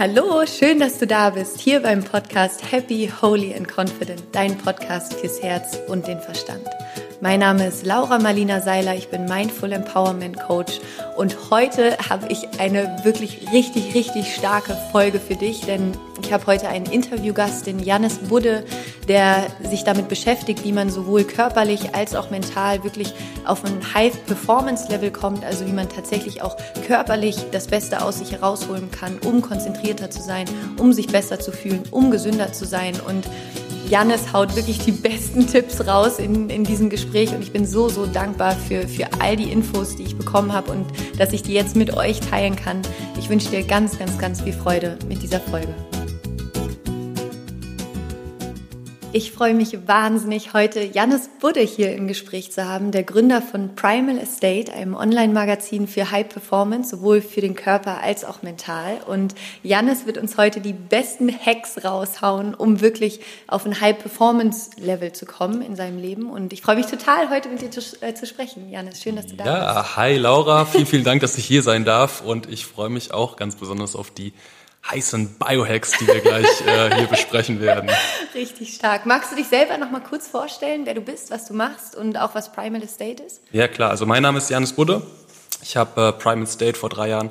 Hallo, schön, dass du da bist, hier beim Podcast Happy, Holy and Confident, dein Podcast fürs Herz und den Verstand. Mein Name ist Laura Marlina Seiler, ich bin Mindful Empowerment Coach und heute habe ich eine wirklich richtig, richtig starke Folge für dich, denn ich habe heute einen Interviewgast, den Janis Budde, der sich damit beschäftigt, wie man sowohl körperlich als auch mental wirklich auf ein High-Performance-Level kommt, also wie man tatsächlich auch körperlich das Beste aus sich herausholen kann, um konzentrierter zu sein, um sich besser zu fühlen, um gesünder zu sein und Jannis haut wirklich die besten Tipps raus in, in diesem Gespräch und ich bin so, so dankbar für, für all die Infos, die ich bekommen habe und dass ich die jetzt mit euch teilen kann. Ich wünsche dir ganz, ganz, ganz viel Freude mit dieser Folge. Ich freue mich wahnsinnig, heute Jannis Budde hier im Gespräch zu haben, der Gründer von Primal Estate, einem Online-Magazin für High Performance, sowohl für den Körper als auch mental. Und Jannis wird uns heute die besten Hacks raushauen, um wirklich auf ein High Performance Level zu kommen in seinem Leben. Und ich freue mich total, heute mit dir zu, äh, zu sprechen. Jannis, schön, dass du da ja, bist. Ja, hi Laura, vielen, vielen Dank, dass ich hier sein darf. Und ich freue mich auch ganz besonders auf die heißen Biohacks, die wir gleich äh, hier besprechen werden. Richtig stark. Magst du dich selber noch mal kurz vorstellen, wer du bist, was du machst und auch was Primal Estate ist? Ja, klar. Also mein Name ist Janis Budde. Ich habe äh, Primal Estate vor drei Jahren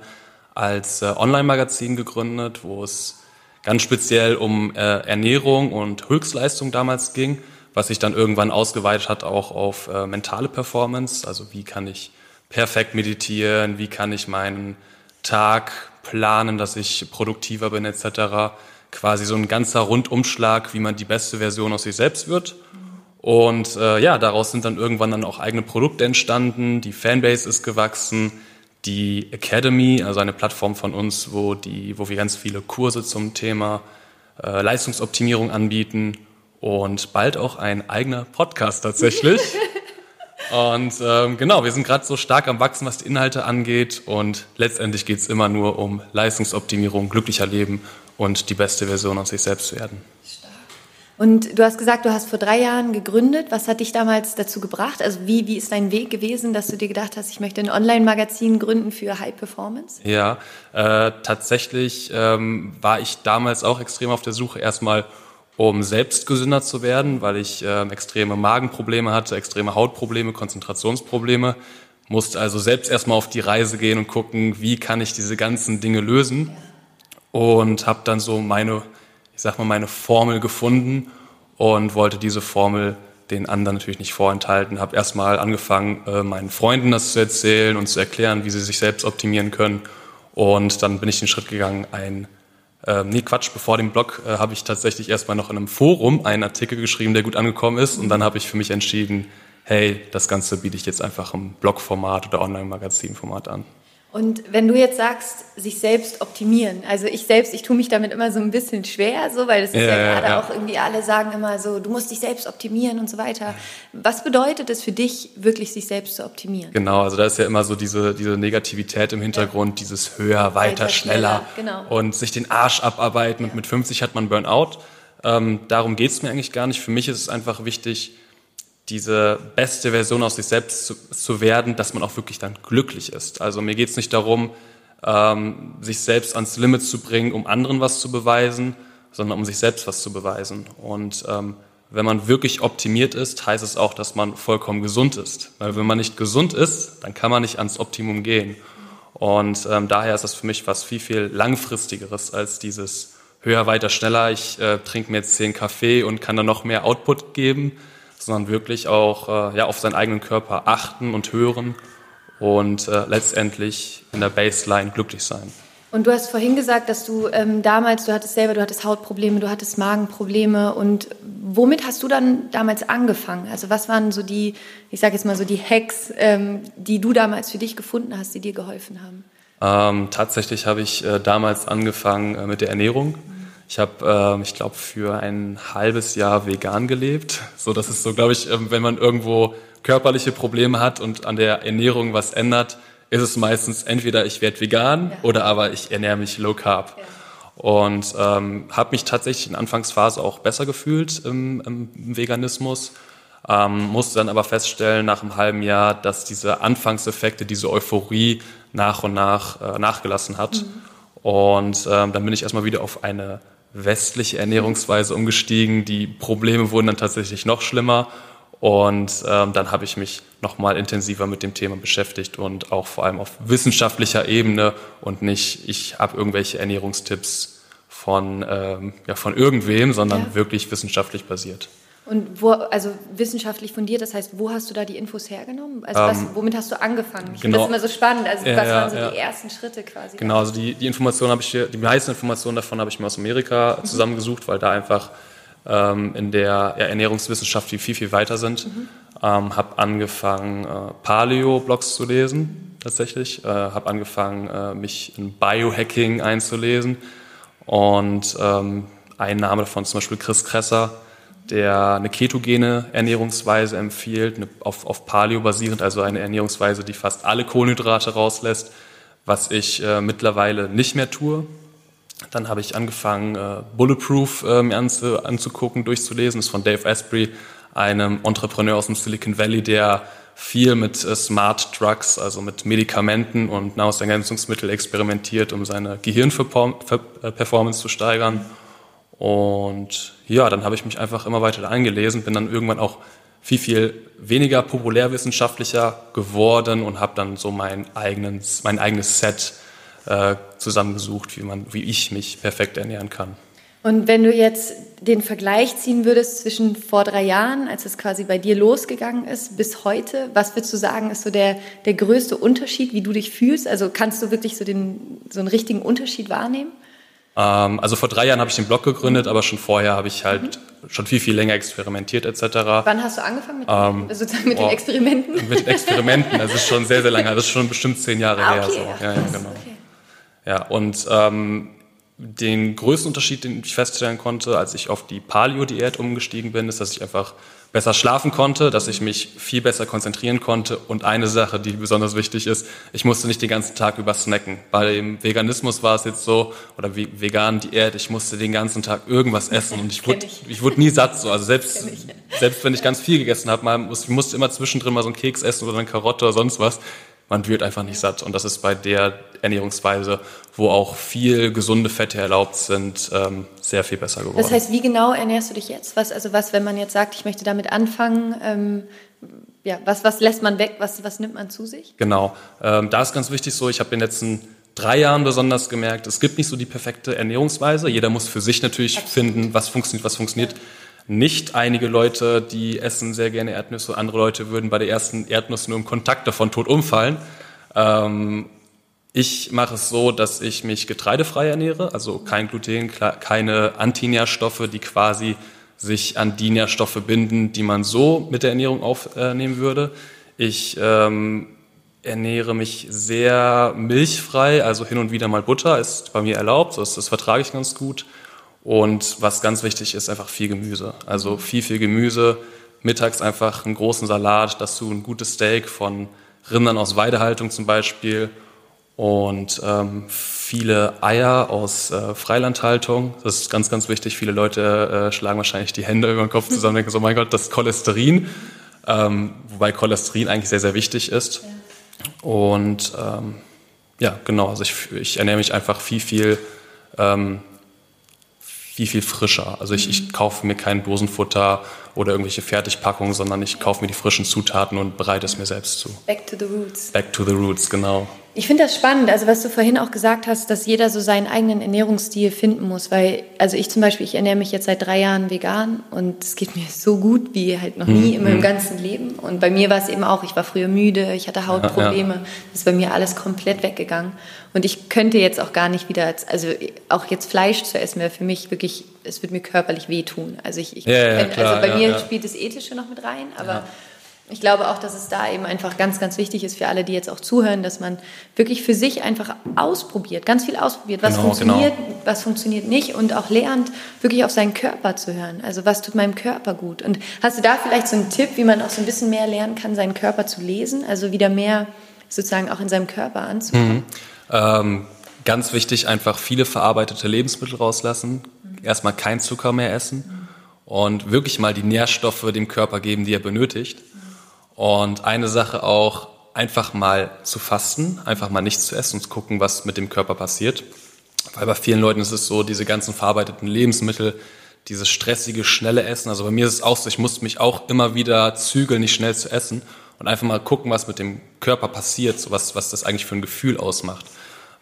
als äh, Online-Magazin gegründet, wo es ganz speziell um äh, Ernährung und Höchstleistung damals ging, was sich dann irgendwann ausgeweitet hat auch auf äh, mentale Performance. Also wie kann ich perfekt meditieren, wie kann ich meinen Tag planen, dass ich produktiver bin etc. Quasi so ein ganzer Rundumschlag, wie man die beste Version aus sich selbst wird. Und äh, ja, daraus sind dann irgendwann dann auch eigene Produkte entstanden, die Fanbase ist gewachsen, die Academy, also eine Plattform von uns, wo, die, wo wir ganz viele Kurse zum Thema äh, Leistungsoptimierung anbieten und bald auch ein eigener Podcast tatsächlich. Und ähm, genau, wir sind gerade so stark am Wachsen, was die Inhalte angeht. Und letztendlich geht es immer nur um Leistungsoptimierung, glücklicher Leben und die beste Version aus sich selbst werden. Und du hast gesagt, du hast vor drei Jahren gegründet. Was hat dich damals dazu gebracht? Also wie, wie ist dein Weg gewesen, dass du dir gedacht hast, ich möchte ein Online-Magazin gründen für High Performance? Ja, äh, tatsächlich ähm, war ich damals auch extrem auf der Suche erstmal um selbst gesünder zu werden, weil ich äh, extreme Magenprobleme hatte, extreme Hautprobleme, Konzentrationsprobleme. Musste also selbst erstmal auf die Reise gehen und gucken, wie kann ich diese ganzen Dinge lösen. Und habe dann so meine, ich sag mal, meine Formel gefunden und wollte diese Formel den anderen natürlich nicht vorenthalten. Habe erstmal angefangen, äh, meinen Freunden das zu erzählen und zu erklären, wie sie sich selbst optimieren können. Und dann bin ich den Schritt gegangen, ein ähm, nee, Quatsch, bevor dem Blog äh, habe ich tatsächlich erstmal noch in einem Forum einen Artikel geschrieben, der gut angekommen ist. Und dann habe ich für mich entschieden, hey, das Ganze biete ich jetzt einfach im Blogformat oder Online-Magazin-Format an. Und wenn du jetzt sagst, sich selbst optimieren, also ich selbst, ich tue mich damit immer so ein bisschen schwer, so, weil das ist ja, ja gerade ja. auch irgendwie, alle sagen immer so, du musst dich selbst optimieren und so weiter. Was bedeutet es für dich, wirklich sich selbst zu optimieren? Genau, also da ist ja immer so diese, diese Negativität im Hintergrund, ja. dieses höher, weiter, weiter schneller, schneller genau. und sich den Arsch abarbeiten und mit 50 hat man Burnout. Ähm, darum geht es mir eigentlich gar nicht. Für mich ist es einfach wichtig, diese beste Version aus sich selbst zu, zu, werden, dass man auch wirklich dann glücklich ist. Also mir geht es nicht darum, ähm, sich selbst ans Limit zu bringen, um anderen was zu beweisen, sondern um sich selbst was zu beweisen. Und ähm, wenn man wirklich optimiert ist, heißt es auch, dass man vollkommen gesund ist. Weil wenn man nicht gesund ist, dann kann man nicht ans Optimum gehen. Und ähm, daher ist das für mich was viel, viel langfristigeres als dieses höher, weiter, schneller. Ich äh, trinke mir jetzt zehn Kaffee und kann dann noch mehr Output geben sondern wirklich auch äh, ja, auf seinen eigenen Körper achten und hören und äh, letztendlich in der Baseline glücklich sein. Und du hast vorhin gesagt, dass du ähm, damals, du hattest selber, du hattest Hautprobleme, du hattest Magenprobleme. Und womit hast du dann damals angefangen? Also was waren so die, ich sage jetzt mal so die Hacks, ähm, die du damals für dich gefunden hast, die dir geholfen haben? Ähm, tatsächlich habe ich äh, damals angefangen äh, mit der Ernährung. Ich habe, äh, ich glaube, für ein halbes Jahr vegan gelebt. So, das ist so, glaube ich, äh, wenn man irgendwo körperliche Probleme hat und an der Ernährung was ändert, ist es meistens entweder ich werde vegan ja. oder aber ich ernähre mich low carb. Ja. Und ähm, habe mich tatsächlich in Anfangsphase auch besser gefühlt im, im Veganismus. Ähm, musste dann aber feststellen nach einem halben Jahr, dass diese Anfangseffekte, diese Euphorie nach und nach äh, nachgelassen hat. Mhm Und ähm, dann bin ich erstmal wieder auf eine westliche Ernährungsweise umgestiegen. Die Probleme wurden dann tatsächlich noch schlimmer. Und ähm, dann habe ich mich nochmal intensiver mit dem Thema beschäftigt und auch vor allem auf wissenschaftlicher Ebene und nicht, ich habe irgendwelche Ernährungstipps von, ähm, ja, von irgendwem, sondern ja. wirklich wissenschaftlich basiert. Und wo, also wissenschaftlich fundiert, das heißt, wo hast du da die Infos hergenommen? Also was, ähm, womit hast du angefangen? Ich genau, finde das immer so spannend. Also was ja, waren so ja. die ersten Schritte quasi? Genau, also die, die Informationen habe ich hier, die meisten Informationen davon habe ich mir aus Amerika mhm. zusammengesucht, weil da einfach ähm, in der ja, Ernährungswissenschaft die viel, viel weiter sind. Mhm. Ähm, habe angefangen, äh, Paleo-Blogs zu lesen, tatsächlich. Äh, habe angefangen, äh, mich in Biohacking einzulesen. Und ähm, ein Name davon zum Beispiel Chris Kresser, der eine ketogene Ernährungsweise empfiehlt, eine, auf, auf Paleo basierend, also eine Ernährungsweise, die fast alle Kohlenhydrate rauslässt, was ich äh, mittlerweile nicht mehr tue. Dann habe ich angefangen, äh, Bulletproof äh, mir anzu, anzugucken, durchzulesen. Das ist von Dave Asprey, einem Entrepreneur aus dem Silicon Valley, der viel mit äh, Smart Drugs, also mit Medikamenten und Nahrungsergänzungsmitteln experimentiert, um seine Gehirnperformance zu steigern. Und ja, dann habe ich mich einfach immer weiter eingelesen, bin dann irgendwann auch viel, viel weniger populärwissenschaftlicher geworden und habe dann so mein, eigenen, mein eigenes Set äh, zusammengesucht, wie, man, wie ich mich perfekt ernähren kann. Und wenn du jetzt den Vergleich ziehen würdest zwischen vor drei Jahren, als es quasi bei dir losgegangen ist, bis heute, was würdest du sagen, ist so der, der größte Unterschied, wie du dich fühlst? Also kannst du wirklich so, den, so einen richtigen Unterschied wahrnehmen? Ähm, also vor drei Jahren habe ich den Blog gegründet, aber schon vorher habe ich halt mhm. schon viel, viel länger experimentiert etc. Wann hast du angefangen mit, ähm, sozusagen mit oh, den Experimenten? Mit den Experimenten, das ist schon sehr, sehr lange, das ist schon bestimmt zehn Jahre ah, okay. her. So. Ja, ja, genau. Okay. Ja, und ähm, den größten Unterschied, den ich feststellen konnte, als ich auf die Paleo-Diät umgestiegen bin, ist, dass ich einfach besser schlafen konnte, dass ich mich viel besser konzentrieren konnte. Und eine Sache, die besonders wichtig ist, ich musste nicht den ganzen Tag über snacken. Bei dem Veganismus war es jetzt so, oder wie vegan Diät, ich musste den ganzen Tag irgendwas essen und ich wurde, ich. ich wurde nie satt so. Also selbst, selbst wenn ich ganz viel gegessen habe, ich musste immer zwischendrin mal so einen Keks essen oder eine Karotte oder sonst was man wird einfach nicht satt. Und das ist bei der Ernährungsweise, wo auch viel gesunde Fette erlaubt sind, ähm, sehr viel besser geworden. Das heißt, wie genau ernährst du dich jetzt? Was, also was, wenn man jetzt sagt, ich möchte damit anfangen, ähm, ja, was, was lässt man weg, was, was nimmt man zu sich? Genau, ähm, da ist ganz wichtig so, ich habe in den letzten drei Jahren besonders gemerkt, es gibt nicht so die perfekte Ernährungsweise. Jeder muss für sich natürlich Absolut. finden, was funktioniert, was funktioniert. Ja nicht. Einige Leute, die essen sehr gerne Erdnüsse, andere Leute würden bei der ersten Erdnuss nur im Kontakt davon tot umfallen. Ähm, ich mache es so, dass ich mich getreidefrei ernähre, also kein Gluten, keine Antinährstoffe, die quasi sich an die Nährstoffe binden, die man so mit der Ernährung aufnehmen würde. Ich ähm, ernähre mich sehr milchfrei, also hin und wieder mal Butter ist bei mir erlaubt, das, das vertrage ich ganz gut. Und was ganz wichtig ist, einfach viel Gemüse. Also viel, viel Gemüse. Mittags einfach einen großen Salat, dazu ein gutes Steak von Rindern aus Weidehaltung zum Beispiel und ähm, viele Eier aus äh, Freilandhaltung. Das ist ganz, ganz wichtig. Viele Leute äh, schlagen wahrscheinlich die Hände über den Kopf zusammen und denken so, mein Gott, das Cholesterin. Ähm, wobei Cholesterin eigentlich sehr, sehr wichtig ist. Ja. Und ähm, ja, genau, also ich, ich ernähre mich einfach viel, viel ähm, viel, viel frischer. Also ich, ich mhm. kaufe mir kein Dosenfutter oder irgendwelche Fertigpackungen, sondern ich kaufe mir die frischen Zutaten und bereite es mir selbst zu. Back to the roots. Back to the roots, genau. Ich finde das spannend, also was du vorhin auch gesagt hast, dass jeder so seinen eigenen Ernährungsstil finden muss, weil, also ich zum Beispiel, ich ernähre mich jetzt seit drei Jahren vegan und es geht mir so gut wie halt noch nie mhm. in meinem ganzen Leben. Und bei mir war es eben auch, ich war früher müde, ich hatte Hautprobleme, ja, ja. das ist bei mir alles komplett weggegangen. Und ich könnte jetzt auch gar nicht wieder, also auch jetzt Fleisch zu essen wäre für mich wirklich, es würde mir körperlich wehtun. Also ich, ich ja, ja, klar, also bei mir spielt das Ethische noch mit rein, aber ich glaube auch, dass es da eben einfach ganz, ganz wichtig ist für alle, die jetzt auch zuhören, dass man wirklich für sich einfach ausprobiert, ganz viel ausprobiert, was genau, funktioniert, genau. was funktioniert nicht und auch lernt, wirklich auf seinen Körper zu hören. Also was tut meinem Körper gut? Und hast du da vielleicht so einen Tipp, wie man auch so ein bisschen mehr lernen kann, seinen Körper zu lesen? Also wieder mehr sozusagen auch in seinem Körper anzukommen? Mhm. Ähm, ganz wichtig, einfach viele verarbeitete Lebensmittel rauslassen. Erstmal kein Zucker mehr essen. Und wirklich mal die Nährstoffe dem Körper geben, die er benötigt. Und eine Sache auch, einfach mal zu fasten, einfach mal nichts zu essen und zu gucken, was mit dem Körper passiert. Weil bei vielen Leuten ist es so, diese ganzen verarbeiteten Lebensmittel, dieses stressige, schnelle Essen. Also bei mir ist es auch so, ich muss mich auch immer wieder zügeln, nicht schnell zu essen und einfach mal gucken, was mit dem Körper passiert, so was, was das eigentlich für ein Gefühl ausmacht.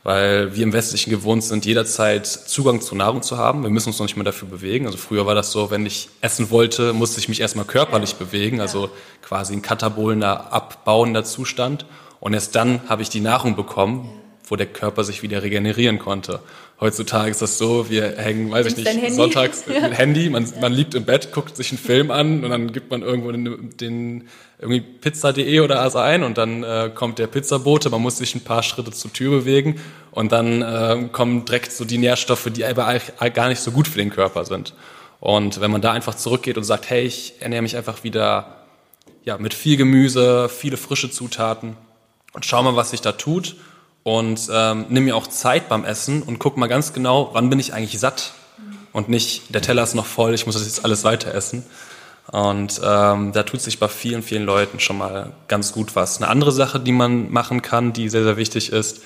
Weil wir im Westlichen gewohnt sind, jederzeit Zugang zu Nahrung zu haben. Wir müssen uns noch nicht mehr dafür bewegen. Also früher war das so, wenn ich essen wollte, musste ich mich erstmal körperlich bewegen, also quasi ein katabolender, abbauender Zustand. Und erst dann habe ich die Nahrung bekommen, wo der Körper sich wieder regenerieren konnte. Heutzutage ist das so, wir hängen, weiß ich nicht, sonntags ja. mit Handy, man, man liegt im Bett, guckt sich einen Film an und dann gibt man irgendwo den, den irgendwie pizza.de oder was ein und dann äh, kommt der Pizzabote, man muss sich ein paar Schritte zur Tür bewegen und dann äh, kommen direkt so die Nährstoffe, die aber gar nicht so gut für den Körper sind. Und wenn man da einfach zurückgeht und sagt, hey, ich ernähre mich einfach wieder ja, mit viel Gemüse, viele frische Zutaten und schau mal, was sich da tut und ähm, nimm mir auch Zeit beim Essen und guck mal ganz genau, wann bin ich eigentlich satt und nicht, der Teller ist noch voll, ich muss das jetzt alles weiter essen. Und ähm, da tut sich bei vielen, vielen Leuten schon mal ganz gut was. Eine andere Sache, die man machen kann, die sehr, sehr wichtig ist,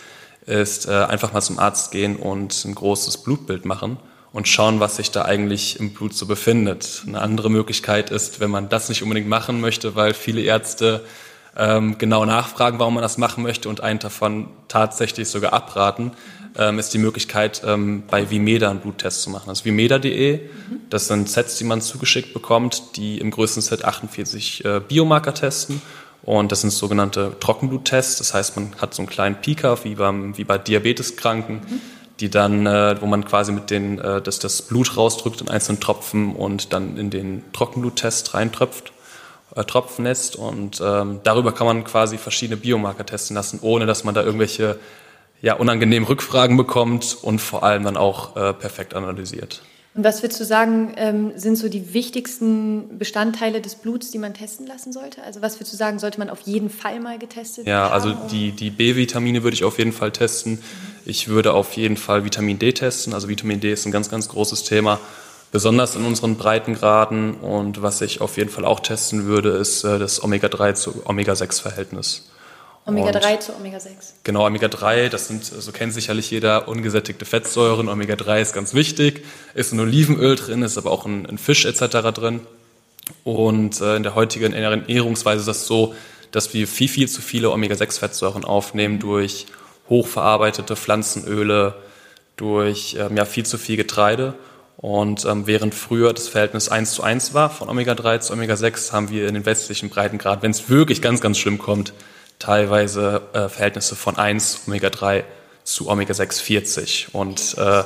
ist äh, einfach mal zum Arzt gehen und ein großes Blutbild machen und schauen, was sich da eigentlich im Blut so befindet. Eine andere Möglichkeit ist, wenn man das nicht unbedingt machen möchte, weil viele Ärzte ähm, genau nachfragen, warum man das machen möchte und einen davon tatsächlich sogar abraten, ähm, ist die Möglichkeit, ähm, bei Vimeda einen Bluttest zu machen. Also vimeda.de, das sind Sets, die man zugeschickt bekommt, die im größten Set 48 äh, Biomarker testen. Und das sind sogenannte Trockenbluttests. Das heißt, man hat so einen kleinen Pika, wie, beim, wie bei Diabeteskranken, mhm. die dann, äh, wo man quasi mit den, äh, das, das Blut rausdrückt in einzelnen Tropfen und dann in den Trockenbluttest reintröpft äh, Tropfennest und ähm, darüber kann man quasi verschiedene Biomarker testen lassen, ohne dass man da irgendwelche ja, unangenehmen Rückfragen bekommt und vor allem dann auch äh, perfekt analysiert. Und was würdest du sagen, ähm, sind so die wichtigsten Bestandteile des Bluts, die man testen lassen sollte? Also was würdest du sagen, sollte man auf jeden Fall mal getestet ja, haben? Ja, also die, die B-Vitamine würde ich auf jeden Fall testen. Mhm. Ich würde auf jeden Fall Vitamin D testen. Also Vitamin D ist ein ganz, ganz großes Thema besonders in unseren Breitengraden. Und was ich auf jeden Fall auch testen würde, ist äh, das Omega-3 zu Omega-6-Verhältnis. Omega-3 zu Omega-6. Genau, Omega-3, das sind, so kennt sicherlich jeder, ungesättigte Fettsäuren. Omega-3 ist ganz wichtig, ist ein Olivenöl drin, ist aber auch ein, ein Fisch etc. drin. Und äh, in der heutigen Ernährungsweise ist das so, dass wir viel, viel zu viele Omega-6-Fettsäuren aufnehmen durch hochverarbeitete Pflanzenöle, durch ähm, ja, viel zu viel Getreide. Und ähm, während früher das Verhältnis 1 zu 1 war von Omega-3 zu Omega-6, haben wir in den westlichen Breitengrad, wenn es wirklich ganz, ganz schlimm kommt, teilweise äh, Verhältnisse von 1 Omega-3 zu Omega-6 40. Und äh,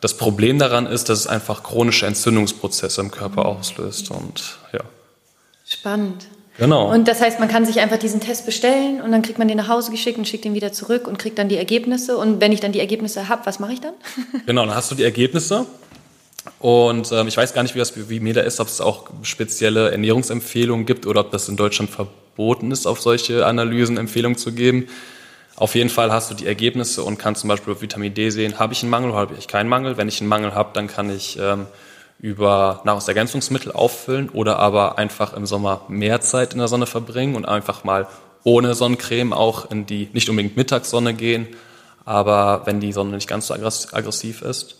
das Problem daran ist, dass es einfach chronische Entzündungsprozesse im Körper auslöst. Und ja. Spannend. Genau. Und das heißt, man kann sich einfach diesen Test bestellen und dann kriegt man den nach Hause geschickt und schickt ihn wieder zurück und kriegt dann die Ergebnisse. Und wenn ich dann die Ergebnisse habe, was mache ich dann? genau, dann hast du die Ergebnisse und ähm, ich weiß gar nicht, wie das wie Meda ist, ob es auch spezielle Ernährungsempfehlungen gibt oder ob das in Deutschland verboten ist, auf solche Analysen Empfehlungen zu geben. Auf jeden Fall hast du die Ergebnisse und kannst zum Beispiel auf Vitamin D sehen, habe ich einen Mangel oder habe ich keinen Mangel. Wenn ich einen Mangel habe, dann kann ich ähm, über Nahrungsergänzungsmittel auffüllen oder aber einfach im Sommer mehr Zeit in der Sonne verbringen und einfach mal ohne Sonnencreme auch in die nicht unbedingt Mittagssonne gehen, aber wenn die Sonne nicht ganz so aggressiv ist.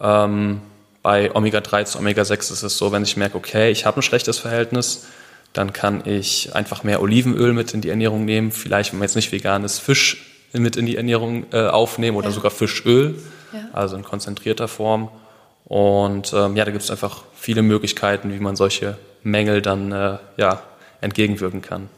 Ähm, bei Omega-3 zu Omega-6 ist es so, wenn ich merke, okay, ich habe ein schlechtes Verhältnis, dann kann ich einfach mehr Olivenöl mit in die Ernährung nehmen. Vielleicht, wenn man jetzt nicht vegan ist, Fisch mit in die Ernährung äh, aufnehmen oder ja. sogar Fischöl, ja. also in konzentrierter Form. Und ähm, ja, da gibt es einfach viele Möglichkeiten, wie man solche Mängel dann äh, ja, entgegenwirken kann.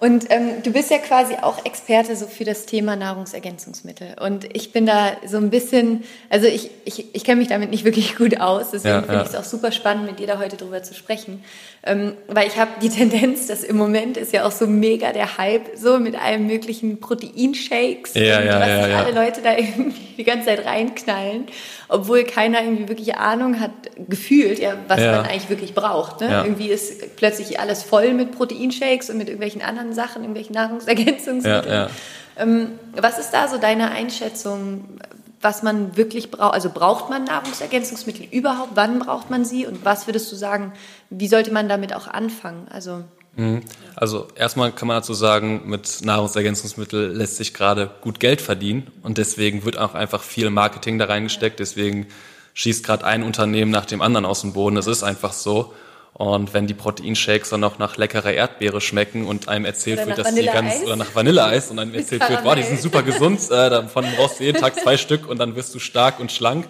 Und ähm, du bist ja quasi auch Experte so für das Thema Nahrungsergänzungsmittel. Und ich bin da so ein bisschen, also ich, ich, ich kenne mich damit nicht wirklich gut aus, deswegen ja, finde ja. ich es auch super spannend, mit dir da heute drüber zu sprechen. Ähm, weil ich habe die Tendenz, dass im Moment ist ja auch so mega der Hype, so mit allen möglichen Proteinshakes ja, und ja, was ja, ja. alle Leute da irgendwie die ganze Zeit reinknallen, obwohl keiner irgendwie wirklich Ahnung hat, gefühlt, ja, was man eigentlich wirklich braucht. Ne? Irgendwie ist plötzlich alles voll mit Proteinshakes und mit irgendwelchen anderen anderen Sachen, irgendwelchen Nahrungsergänzungsmitteln. Ja, ja. Ähm, was ist da so deine Einschätzung, was man wirklich braucht? Also braucht man Nahrungsergänzungsmittel überhaupt? Wann braucht man sie? Und was würdest du sagen, wie sollte man damit auch anfangen? Also Mhm. Also erstmal kann man dazu sagen, mit Nahrungsergänzungsmitteln lässt sich gerade gut Geld verdienen und deswegen wird auch einfach viel Marketing da reingesteckt. Deswegen schießt gerade ein Unternehmen nach dem anderen aus dem Boden. Das ist einfach so. Und wenn die Proteinshakes dann noch nach leckerer Erdbeere schmecken und einem erzählt wird, dass die ganz oder nach Vanilleeis und einem erzählt wird, boah, die sind super gesund, äh, davon brauchst du jeden Tag zwei Stück und dann wirst du stark und schlank,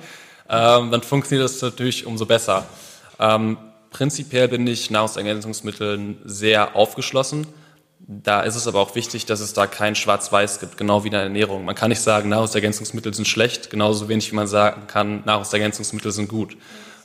ähm, dann funktioniert das natürlich umso besser. Ähm, prinzipiell bin ich Nahrungsergänzungsmitteln sehr aufgeschlossen. Da ist es aber auch wichtig, dass es da kein Schwarz-Weiß gibt, genau wie in der Ernährung. Man kann nicht sagen, Nahrungsergänzungsmittel sind schlecht, genauso wenig wie man sagen kann, Nahrungsergänzungsmittel sind gut.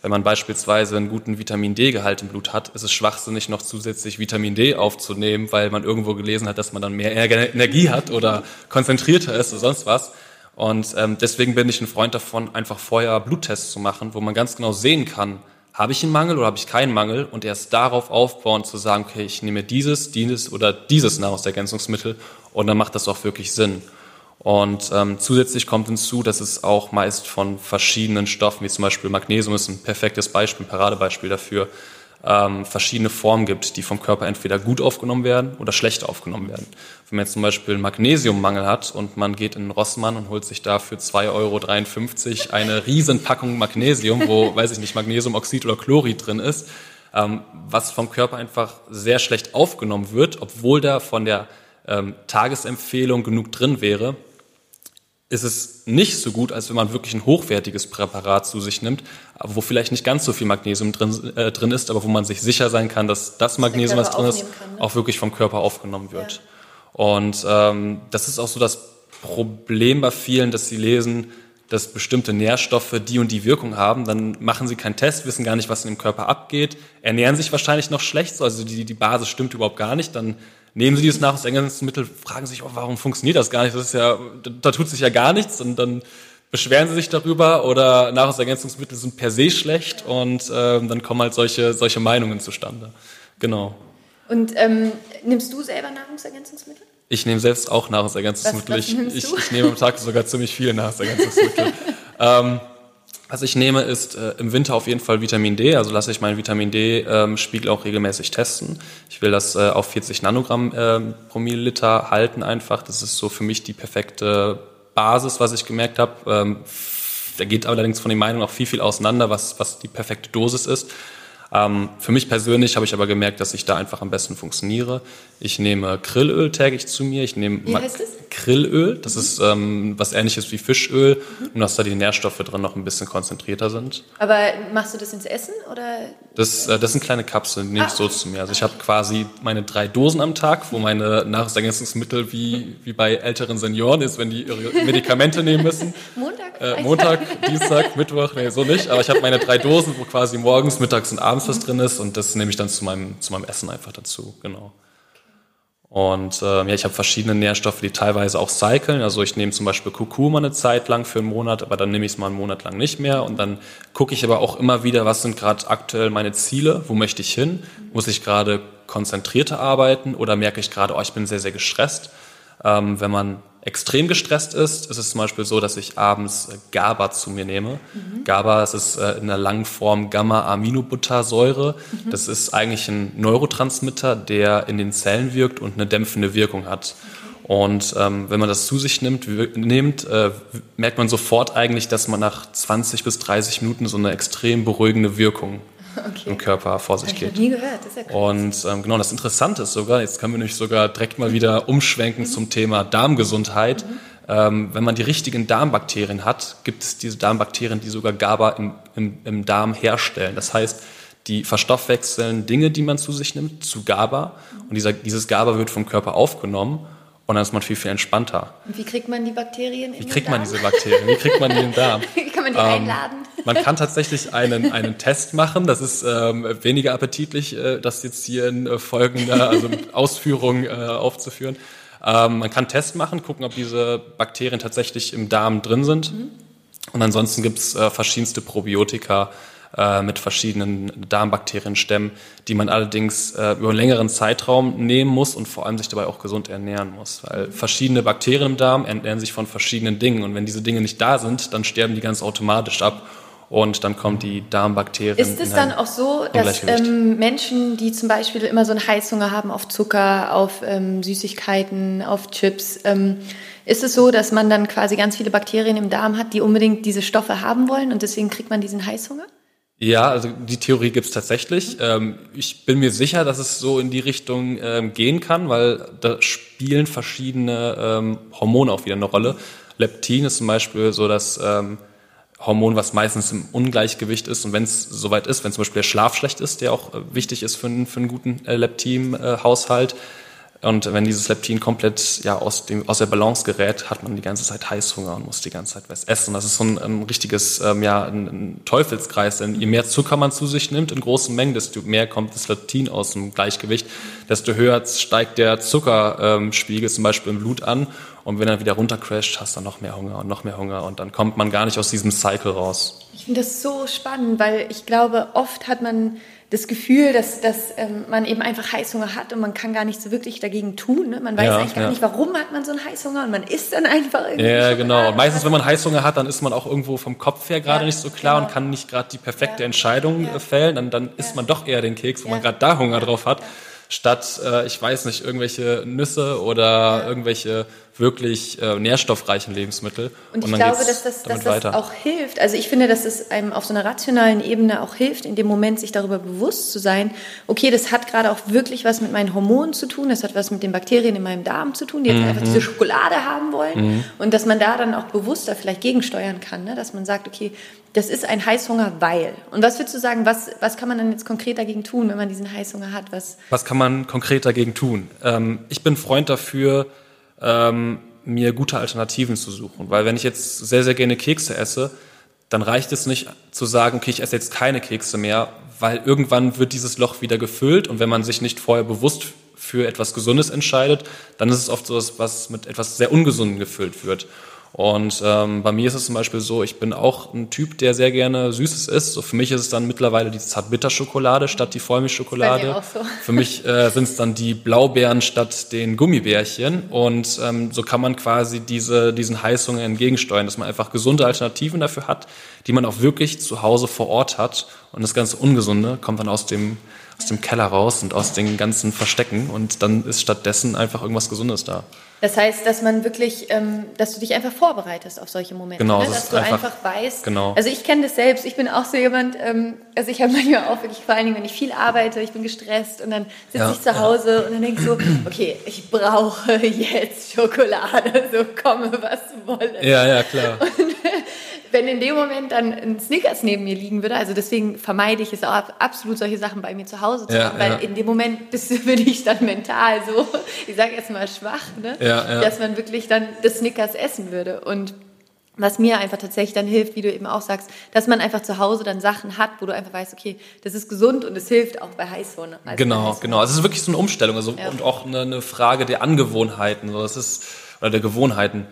Wenn man beispielsweise einen guten Vitamin D-Gehalt im Blut hat, ist es schwachsinnig, noch zusätzlich Vitamin D aufzunehmen, weil man irgendwo gelesen hat, dass man dann mehr Energie hat oder konzentrierter ist oder sonst was. Und ähm, deswegen bin ich ein Freund davon, einfach vorher Bluttests zu machen, wo man ganz genau sehen kann, habe ich einen Mangel oder habe ich keinen Mangel und erst darauf aufbauen zu sagen, okay, ich nehme dieses, dieses oder dieses Nahrungsergänzungsmittel und dann macht das auch wirklich Sinn. Und ähm, zusätzlich kommt hinzu, dass es auch meist von verschiedenen Stoffen, wie zum Beispiel Magnesium ist ein perfektes Beispiel, ein Paradebeispiel dafür, ähm, verschiedene Formen gibt, die vom Körper entweder gut aufgenommen werden oder schlecht aufgenommen werden. Wenn man jetzt zum Beispiel einen Magnesiummangel hat und man geht in Rossmann und holt sich da für 2,53 Euro eine Riesenpackung Magnesium, wo, weiß ich nicht, Magnesiumoxid oder Chlorid drin ist, ähm, was vom Körper einfach sehr schlecht aufgenommen wird, obwohl da von der ähm, Tagesempfehlung genug drin wäre, ist es nicht so gut, als wenn man wirklich ein hochwertiges Präparat zu sich nimmt, wo vielleicht nicht ganz so viel Magnesium drin, äh, drin ist, aber wo man sich sicher sein kann, dass das Magnesium, was drin ist, kann, ne? auch wirklich vom Körper aufgenommen wird. Ja. Und ähm, das ist auch so das Problem bei vielen, dass sie lesen, dass bestimmte Nährstoffe die und die Wirkung haben, dann machen sie keinen Test, wissen gar nicht, was in dem Körper abgeht, ernähren sich wahrscheinlich noch schlecht, also die, die Basis stimmt überhaupt gar nicht, dann nehmen sie dieses Nahrungsergänzungsmittel, fragen sich, oh, warum funktioniert das gar nicht? Das ist ja, da tut sich ja gar nichts und dann beschweren sie sich darüber oder Nahrungsergänzungsmittel sind per se schlecht und ähm, dann kommen halt solche, solche Meinungen zustande. Genau. Und ähm, nimmst du selber Nahrungsergänzungsmittel? Ich nehme selbst auch Nahrungsergänzungsmittel. Was, was ich, ich, ich, nehme am Tag sogar ziemlich viele Nahrungsergänzungsmittel. ähm, was ich nehme, ist äh, im Winter auf jeden Fall Vitamin D. Also lasse ich meinen Vitamin D-Spiegel ähm, auch regelmäßig testen. Ich will das äh, auf 40 Nanogramm äh, pro Milliliter halten einfach. Das ist so für mich die perfekte Basis, was ich gemerkt habe. Ähm, da geht allerdings von den Meinungen auch viel, viel auseinander, was, was die perfekte Dosis ist. Ähm, für mich persönlich habe ich aber gemerkt, dass ich da einfach am besten funktioniere. Ich nehme Grillöl täglich zu mir. Ich nehme Wie heißt es? Grillöl. Das mhm. ist ähm, was ähnliches wie Fischöl, mhm. nur dass da die Nährstoffe drin noch ein bisschen konzentrierter sind. Aber machst du das ins Essen oder? Das, äh, das sind kleine Kapseln, die nehme ich ah. so zu mir. Also ich habe quasi meine drei Dosen am Tag, wo meine Nahrungsergänzungsmittel wie, wie bei älteren Senioren ist, wenn die ihre Medikamente nehmen müssen. Montag? Äh, Montag, Dienstag, Mittwoch, nee, so nicht. Aber ich habe meine drei Dosen, wo quasi morgens, mittags und abends was drin ist und das nehme ich dann zu meinem, zu meinem Essen einfach dazu, genau. Und äh, ja, ich habe verschiedene Nährstoffe, die teilweise auch cyclen. Also ich nehme zum Beispiel Kurkuma eine Zeit lang für einen Monat, aber dann nehme ich es mal einen Monat lang nicht mehr. Und dann gucke ich aber auch immer wieder, was sind gerade aktuell meine Ziele, wo möchte ich hin? Muss ich gerade konzentrierter arbeiten oder merke ich gerade, oh, ich bin sehr, sehr gestresst? Ähm, wenn man extrem gestresst ist, ist es zum Beispiel so, dass ich abends äh, GABA zu mir nehme. Mhm. GABA, das ist äh, in der langen Form Gamma-Aminobuttersäure. Mhm. Das ist eigentlich ein Neurotransmitter, der in den Zellen wirkt und eine dämpfende Wirkung hat. Und ähm, wenn man das zu sich nimmt, nimmt äh, merkt man sofort eigentlich, dass man nach 20 bis 30 Minuten so eine extrem beruhigende Wirkung okay. im Körper vor sich geht. Ich nie gehört, das ist ja cool. Und ähm, genau, das Interessante ist sogar, jetzt können wir nämlich sogar direkt mal wieder umschwenken zum Thema Darmgesundheit. Mhm. Ähm, wenn man die richtigen Darmbakterien hat, gibt es diese Darmbakterien, die sogar GABA im, im, im Darm herstellen. Das heißt, die verstoffwechseln Dinge, die man zu sich nimmt, zu GABA. Und dieser, dieses GABA wird vom Körper aufgenommen und dann ist man viel, viel entspannter. Und wie kriegt man die Bakterien in Wie kriegt man diese Bakterien? Wie kriegt man die in den Darm? wie kann man die ähm, einladen? Man kann tatsächlich einen, einen Test machen. Das ist ähm, weniger appetitlich, äh, das jetzt hier in äh, folgender also Ausführung äh, aufzuführen. Ähm, man kann einen Test machen, gucken, ob diese Bakterien tatsächlich im Darm drin sind. Mhm. Und ansonsten gibt's äh, verschiedenste Probiotika, äh, mit verschiedenen Darmbakterienstämmen, die man allerdings äh, über einen längeren Zeitraum nehmen muss und vor allem sich dabei auch gesund ernähren muss. Weil verschiedene Bakterien im Darm ernähren sich von verschiedenen Dingen und wenn diese Dinge nicht da sind, dann sterben die ganz automatisch ab und dann kommt die Darmbakterien. Ist es dann auch so, dass ähm, Menschen, die zum Beispiel immer so einen Heißhunger haben auf Zucker, auf ähm, Süßigkeiten, auf Chips, ähm, ist es so, dass man dann quasi ganz viele Bakterien im Darm hat, die unbedingt diese Stoffe haben wollen und deswegen kriegt man diesen Heißhunger? Ja, also die Theorie gibt's tatsächlich. Mhm. ich bin mir sicher, dass es so in die Richtung ähm, gehen kann, weil da spielen verschiedene ähm, Hormone auch wieder eine Rolle. Leptin ist zum Beispiel so das ähm, Hormon, was meistens im Ungleichgewicht ist. Und wenn es soweit ist, wenn zum Beispiel der Schlaf schlecht ist, der auch äh, wichtig ist für, einen, für einen guten äh, Leptin-Haushalt, und wenn dieses Leptin komplett ja, aus, dem, aus der Balance gerät, hat man die ganze Zeit Heißhunger und muss die ganze Zeit was essen. Das ist so ein, ein richtiges ähm, ja, ein, ein Teufelskreis, denn je mehr Zucker man zu sich nimmt in großen Mengen, desto mehr kommt das Leptin aus dem Gleichgewicht, desto höher steigt der Zuckerspiegel ähm, zum Beispiel im Blut an und wenn er wieder runtercrasht, hast du noch mehr Hunger und noch mehr Hunger und dann kommt man gar nicht aus diesem Cycle raus. Ich finde das so spannend, weil ich glaube, oft hat man das Gefühl, dass, dass ähm, man eben einfach Heißhunger hat und man kann gar nicht so wirklich dagegen tun. Ne? Man weiß ja, eigentlich gar ja. nicht, warum hat man so einen Heißhunger und man isst dann einfach irgendwie. Ja, genau. Und meistens, wenn man Heißhunger hat, dann ist man auch irgendwo vom Kopf her gerade ja, nicht so klar genau. und kann nicht gerade die perfekte Entscheidung äh, fällen. Dann, dann isst man doch eher den Keks, wo man gerade da Hunger drauf hat, statt, äh, ich weiß nicht, irgendwelche Nüsse oder irgendwelche wirklich äh, nährstoffreichen Lebensmittel. Und ich und glaube, dass das, dass das auch hilft. Also ich finde, dass es einem auf so einer rationalen Ebene auch hilft, in dem Moment sich darüber bewusst zu sein, okay, das hat gerade auch wirklich was mit meinen Hormonen zu tun, das hat was mit den Bakterien in meinem Darm zu tun, die jetzt mhm. einfach diese Schokolade haben wollen. Mhm. Und dass man da dann auch bewusster vielleicht gegensteuern kann, ne? dass man sagt, okay, das ist ein Heißhunger, weil. Und was würdest du sagen, was, was kann man dann jetzt konkret dagegen tun, wenn man diesen Heißhunger hat? Was, was kann man konkret dagegen tun? Ähm, ich bin Freund dafür, ähm, mir gute Alternativen zu suchen. Weil wenn ich jetzt sehr, sehr gerne Kekse esse, dann reicht es nicht zu sagen, okay, ich esse jetzt keine Kekse mehr, weil irgendwann wird dieses Loch wieder gefüllt und wenn man sich nicht vorher bewusst für etwas Gesundes entscheidet, dann ist es oft so, dass was mit etwas sehr Ungesundem gefüllt wird. Und ähm, bei mir ist es zum Beispiel so, ich bin auch ein Typ, der sehr gerne Süßes isst. So für mich ist es dann mittlerweile die Zartbitterschokolade statt die Vollmilchschokolade. So. Für mich äh, sind es dann die Blaubeeren statt den Gummibärchen. Und ähm, so kann man quasi diese, diesen Heißungen entgegensteuern, dass man einfach gesunde Alternativen dafür hat, die man auch wirklich zu Hause vor Ort hat. Und das ganze Ungesunde kommt dann aus dem aus dem Keller raus und aus den ganzen Verstecken und dann ist stattdessen einfach irgendwas Gesundes da. Das heißt, dass man wirklich, ähm, dass du dich einfach vorbereitest auf solche Momente. Genau, ne? dass du einfach, einfach weißt. Genau. Also ich kenne das selbst. Ich bin auch so jemand, ähm, also ich habe manchmal auch wirklich, vor allen Dingen, wenn ich viel arbeite, ich bin gestresst und dann sitze ja, ich zu Hause ja. und dann denke ich so, okay, ich brauche jetzt Schokolade, so komme, was wolle. Ja, ja, klar. Und wenn in dem Moment dann ein Snickers neben mir liegen würde, also deswegen vermeide ich es auch absolut, solche Sachen bei mir zu Hause zu ja, haben, weil ja. in dem Moment bist, bin ich dann mental so, ich sage jetzt mal schwach, ne? Ja, dass man wirklich dann das Snickers essen würde. Und was mir einfach tatsächlich dann hilft, wie du eben auch sagst, dass man einfach zu Hause dann Sachen hat, wo du einfach weißt, okay, das ist gesund und es hilft auch bei Heißhunger. Also genau, Heißhunger. genau. Also es ist wirklich so eine Umstellung also, und auch eine, eine Frage der Angewohnheiten. So, das ist, oder der Gewohnheiten.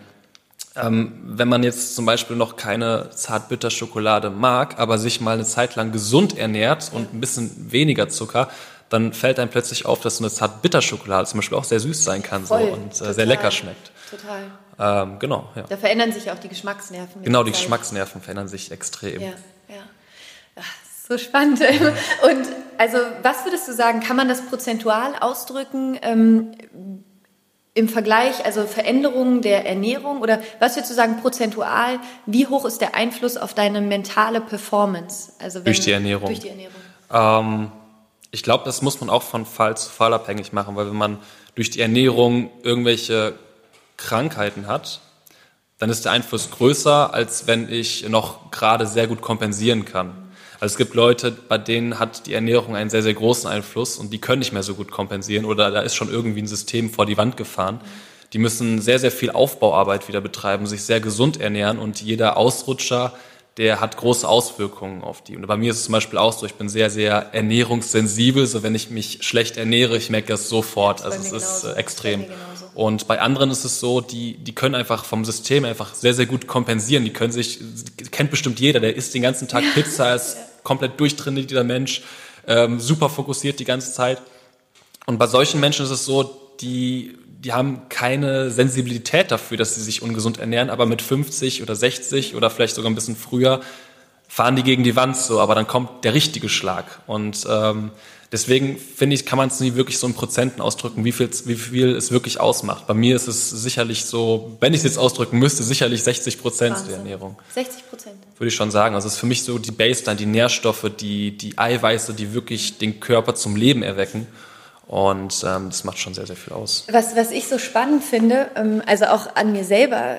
Ähm, wenn man jetzt zum Beispiel noch keine Zartbitterschokolade mag, aber sich mal eine Zeit lang gesund ernährt und ein bisschen weniger Zucker, dann fällt einem plötzlich auf, dass so eine Zartbitterschokolade zum Beispiel auch sehr süß sein kann Voll, so, und äh, sehr lecker schmeckt. Total. Ähm, genau, ja. Da verändern sich auch die Geschmacksnerven. Genau, die. Geschmacksnerven verändern sich extrem. Ja, ja. Ach, so spannend. Und also, was würdest du sagen, kann man das prozentual ausdrücken? Ähm, im Vergleich, also Veränderungen der Ernährung oder was würdest du sagen prozentual, wie hoch ist der Einfluss auf deine mentale Performance? Also wenn, durch die Ernährung. Durch die Ernährung. Ähm, ich glaube, das muss man auch von Fall zu Fall abhängig machen, weil wenn man durch die Ernährung irgendwelche Krankheiten hat, dann ist der Einfluss größer, als wenn ich noch gerade sehr gut kompensieren kann. Also es gibt Leute, bei denen hat die Ernährung einen sehr, sehr großen Einfluss und die können nicht mehr so gut kompensieren oder da ist schon irgendwie ein System vor die Wand gefahren. Die müssen sehr, sehr viel Aufbauarbeit wieder betreiben, sich sehr gesund ernähren und jeder Ausrutscher, der hat große Auswirkungen auf die. Und bei mir ist es zum Beispiel auch so, ich bin sehr, sehr ernährungssensibel. So wenn ich mich schlecht ernähre, ich merke das sofort. Also es ist äh, extrem. Und bei anderen ist es so, die, die können einfach vom System einfach sehr, sehr gut kompensieren. Die können sich, kennt bestimmt jeder, der isst den ganzen Tag Pizza, ist komplett durchtrainierter Mensch, ähm, super fokussiert die ganze Zeit. Und bei solchen Menschen ist es so, die, die haben keine Sensibilität dafür, dass sie sich ungesund ernähren, aber mit 50 oder 60 oder vielleicht sogar ein bisschen früher fahren die gegen die Wand so, aber dann kommt der richtige Schlag. Und ähm, deswegen finde ich, kann man es nie wirklich so in Prozenten ausdrücken, wie viel, wie viel es wirklich ausmacht. Bei mir ist es sicherlich so, wenn ich es jetzt ausdrücken müsste, sicherlich 60 Prozent der Ernährung. 60 Prozent. Würde ich schon sagen. Also es ist für mich so die Baseline, die Nährstoffe, die, die Eiweiße, die wirklich den Körper zum Leben erwecken. Und ähm, das macht schon sehr, sehr viel aus. Was, was ich so spannend finde, ähm, also auch an mir selber